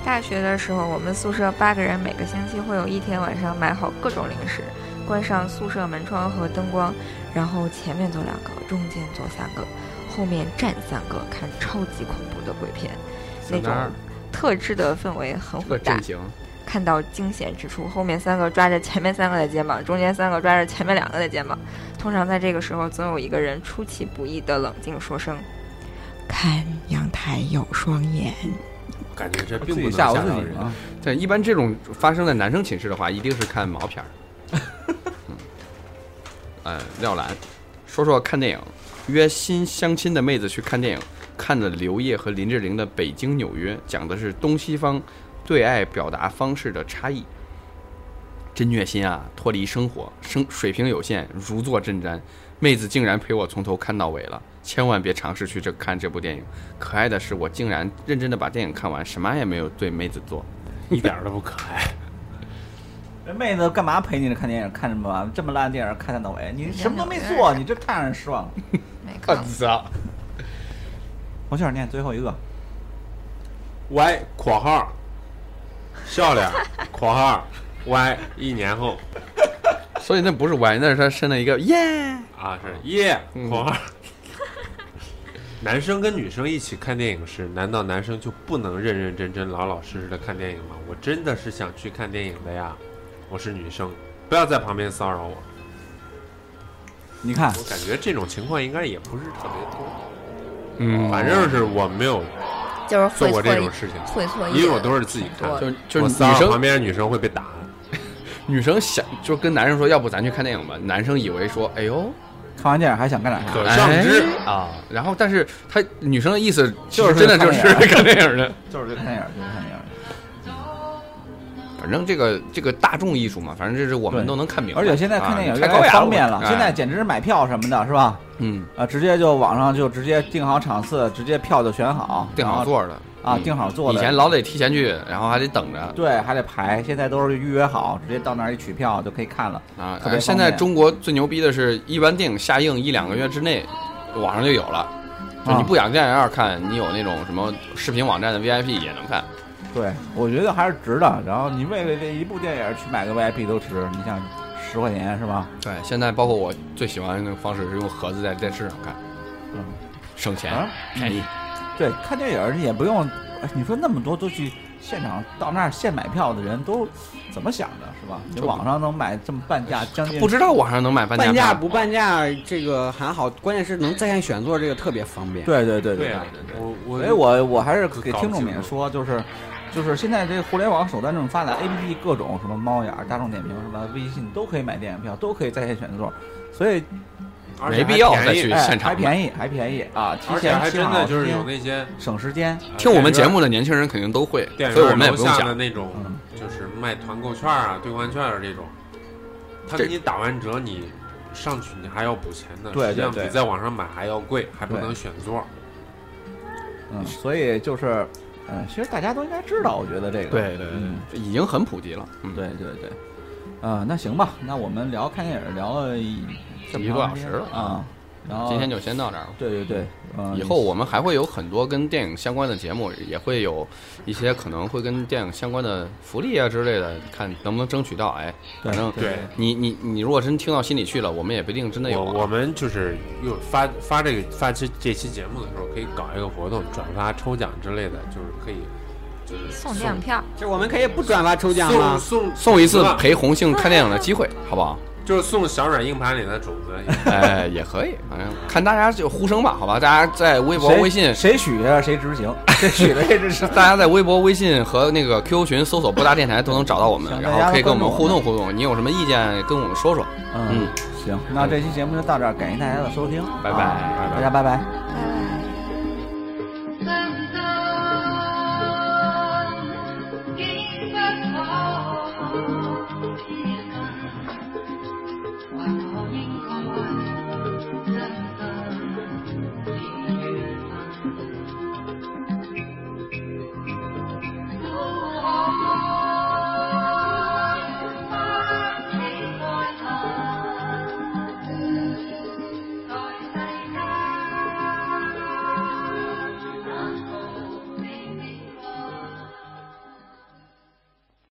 大学的时候，我们宿舍八个人，每个星期会有一天晚上买好各种零食，关上宿舍门窗和灯光，然后前面坐两个，中间坐三个，后面站三个，看超级恐怖的鬼片，那种特制的氛围很火大这阵。型，看到惊险之处，后面三个抓着前面三个的肩膀，中间三个抓着前面两个的肩膀。通常在这个时候，总有一个人出其不意的冷静说声：“看阳台有双眼。感觉这并不能吓唬自吓到人。己啊！对，一般这种发生在男生寝室的话，一定是看毛片儿。嗯，呃，廖兰，说说看电影，约新相亲的妹子去看电影，看的刘烨和林志玲的《北京纽约》，讲的是东西方对爱表达方式的差异。真虐心啊！脱离生活，生水平有限，如坐针毡。妹子竟然陪我从头看到尾了，千万别尝试去这看这部电影。可爱的是，我竟然认真的把电影看完，什么也没有对妹子做。一点儿都不可爱。这妹子干嘛陪你看电影？看这么完这么烂的电影看看到尾，你什么都没做，你这太让人失望了。”没看过。操！黄先生念最后一个，Y 括号，笑脸 括号 Y 一年后 所以那不是 y，，那是他伸了一个耶。啊是耶嗯括号。男生跟女生一起看电影时，难道男生就不能认认真真、老老实实的看电影吗？我真的是想去看电影的呀，我是女生，不要在旁边骚扰我。你看我感觉这种情况应该也不是特别多，嗯，反正是我没有就是做过这种事情，会错意，因为我都是自己看多就就是女生旁边的女生会被打。女生想就跟男生说，要不咱去看电影吧？男生以为说，哎呦，看完电影还想干点啥？可上之哎啊。然后，但是他女生的意思就是真的就是看电影 看电影的。就是去看电影，就是看电影。反正这个这个大众艺术嘛，反正这是我们都能看明白。而且现在看电影太高雅方便了，哎现在简直是买票什么的，是吧？嗯啊，直接就网上就直接订好场次，直接票就选好，订好座的啊，嗯订好座的。以前老得提前去，然后还得等着对还得排，现在都是预约好，直接到那儿一取票就可以看了。啊。特别现在中国最牛逼的是，一般电影下映一两个月之内，网上就有了。就你啊不想电影院看，你有那种什么视频网站的 VIP 也能看。对，我觉得还是值的。然后你为了这一部电影去买个 VIP 都值，你想十块钱是吧？对，现在包括我最喜欢的那个方式是用盒子在电视上看，嗯，省钱、啊便宜。对，看电影也不用，哎你说那么多都去现场到那儿现买票的人都怎么想的，是吧？网上能买这么半价，将近不知道网上能买半价半价不半价，这个还好，关键是能在线选座，这个特别方便。对对对对呀、啊，我我所以我我还是给听众们也说，就是就是现在这个互联网手段这么发达，A P P 各种什么猫眼儿、大众点评什么微信都可以买电影票，都可以在线选座，所以没必要再去哎现场买还便宜还便宜啊，提而且还前清真的就是有那些省时间。呃听我们节目的年轻人肯定都会，所以我们也不用想。那种嗯，就是卖团购券啊、兑换券儿这种，他给你打完折，你上去你还要补钱的，对实际上比在网上买还要贵，还不能选座。嗯，所以就是，嗯，其实大家都应该知道，我觉得这个，对对对。嗯，这已经很普及了。嗯，对对对，啊、那行吧，那我们聊看电影聊了一这么一个多小时了。啊，然后今天就先到这儿吧。对对对，嗯、以后我们还会有很多跟电影相关的节目，也会有一些可能会跟电影相关的福利啊之类的，看能不能争取到。哎，反正对你你你如果真听到心里去了，我们也不一定真的有啊。我我们就是又发发这个发这这期节目的时候，可以搞一个活动，转发抽奖之类的，就是可以就是送电影票，就我们可以不转发抽奖吗送？送送一次陪红杏看电影的机会，好不好？就是送小软硬盘里的种子，哎，也可以，反正看大家就呼声吧，好吧，大家在微博、微信谁许谁执行，谁许的谁执行。大家在微博、微信和那个 QQ 群搜索“博大电台”都能找到我们，然后可以跟我们互动互动，你有什么意见跟我们说说。嗯，行，那这期节目就到这儿，感谢大家的收听，拜拜，大家拜拜，拜拜。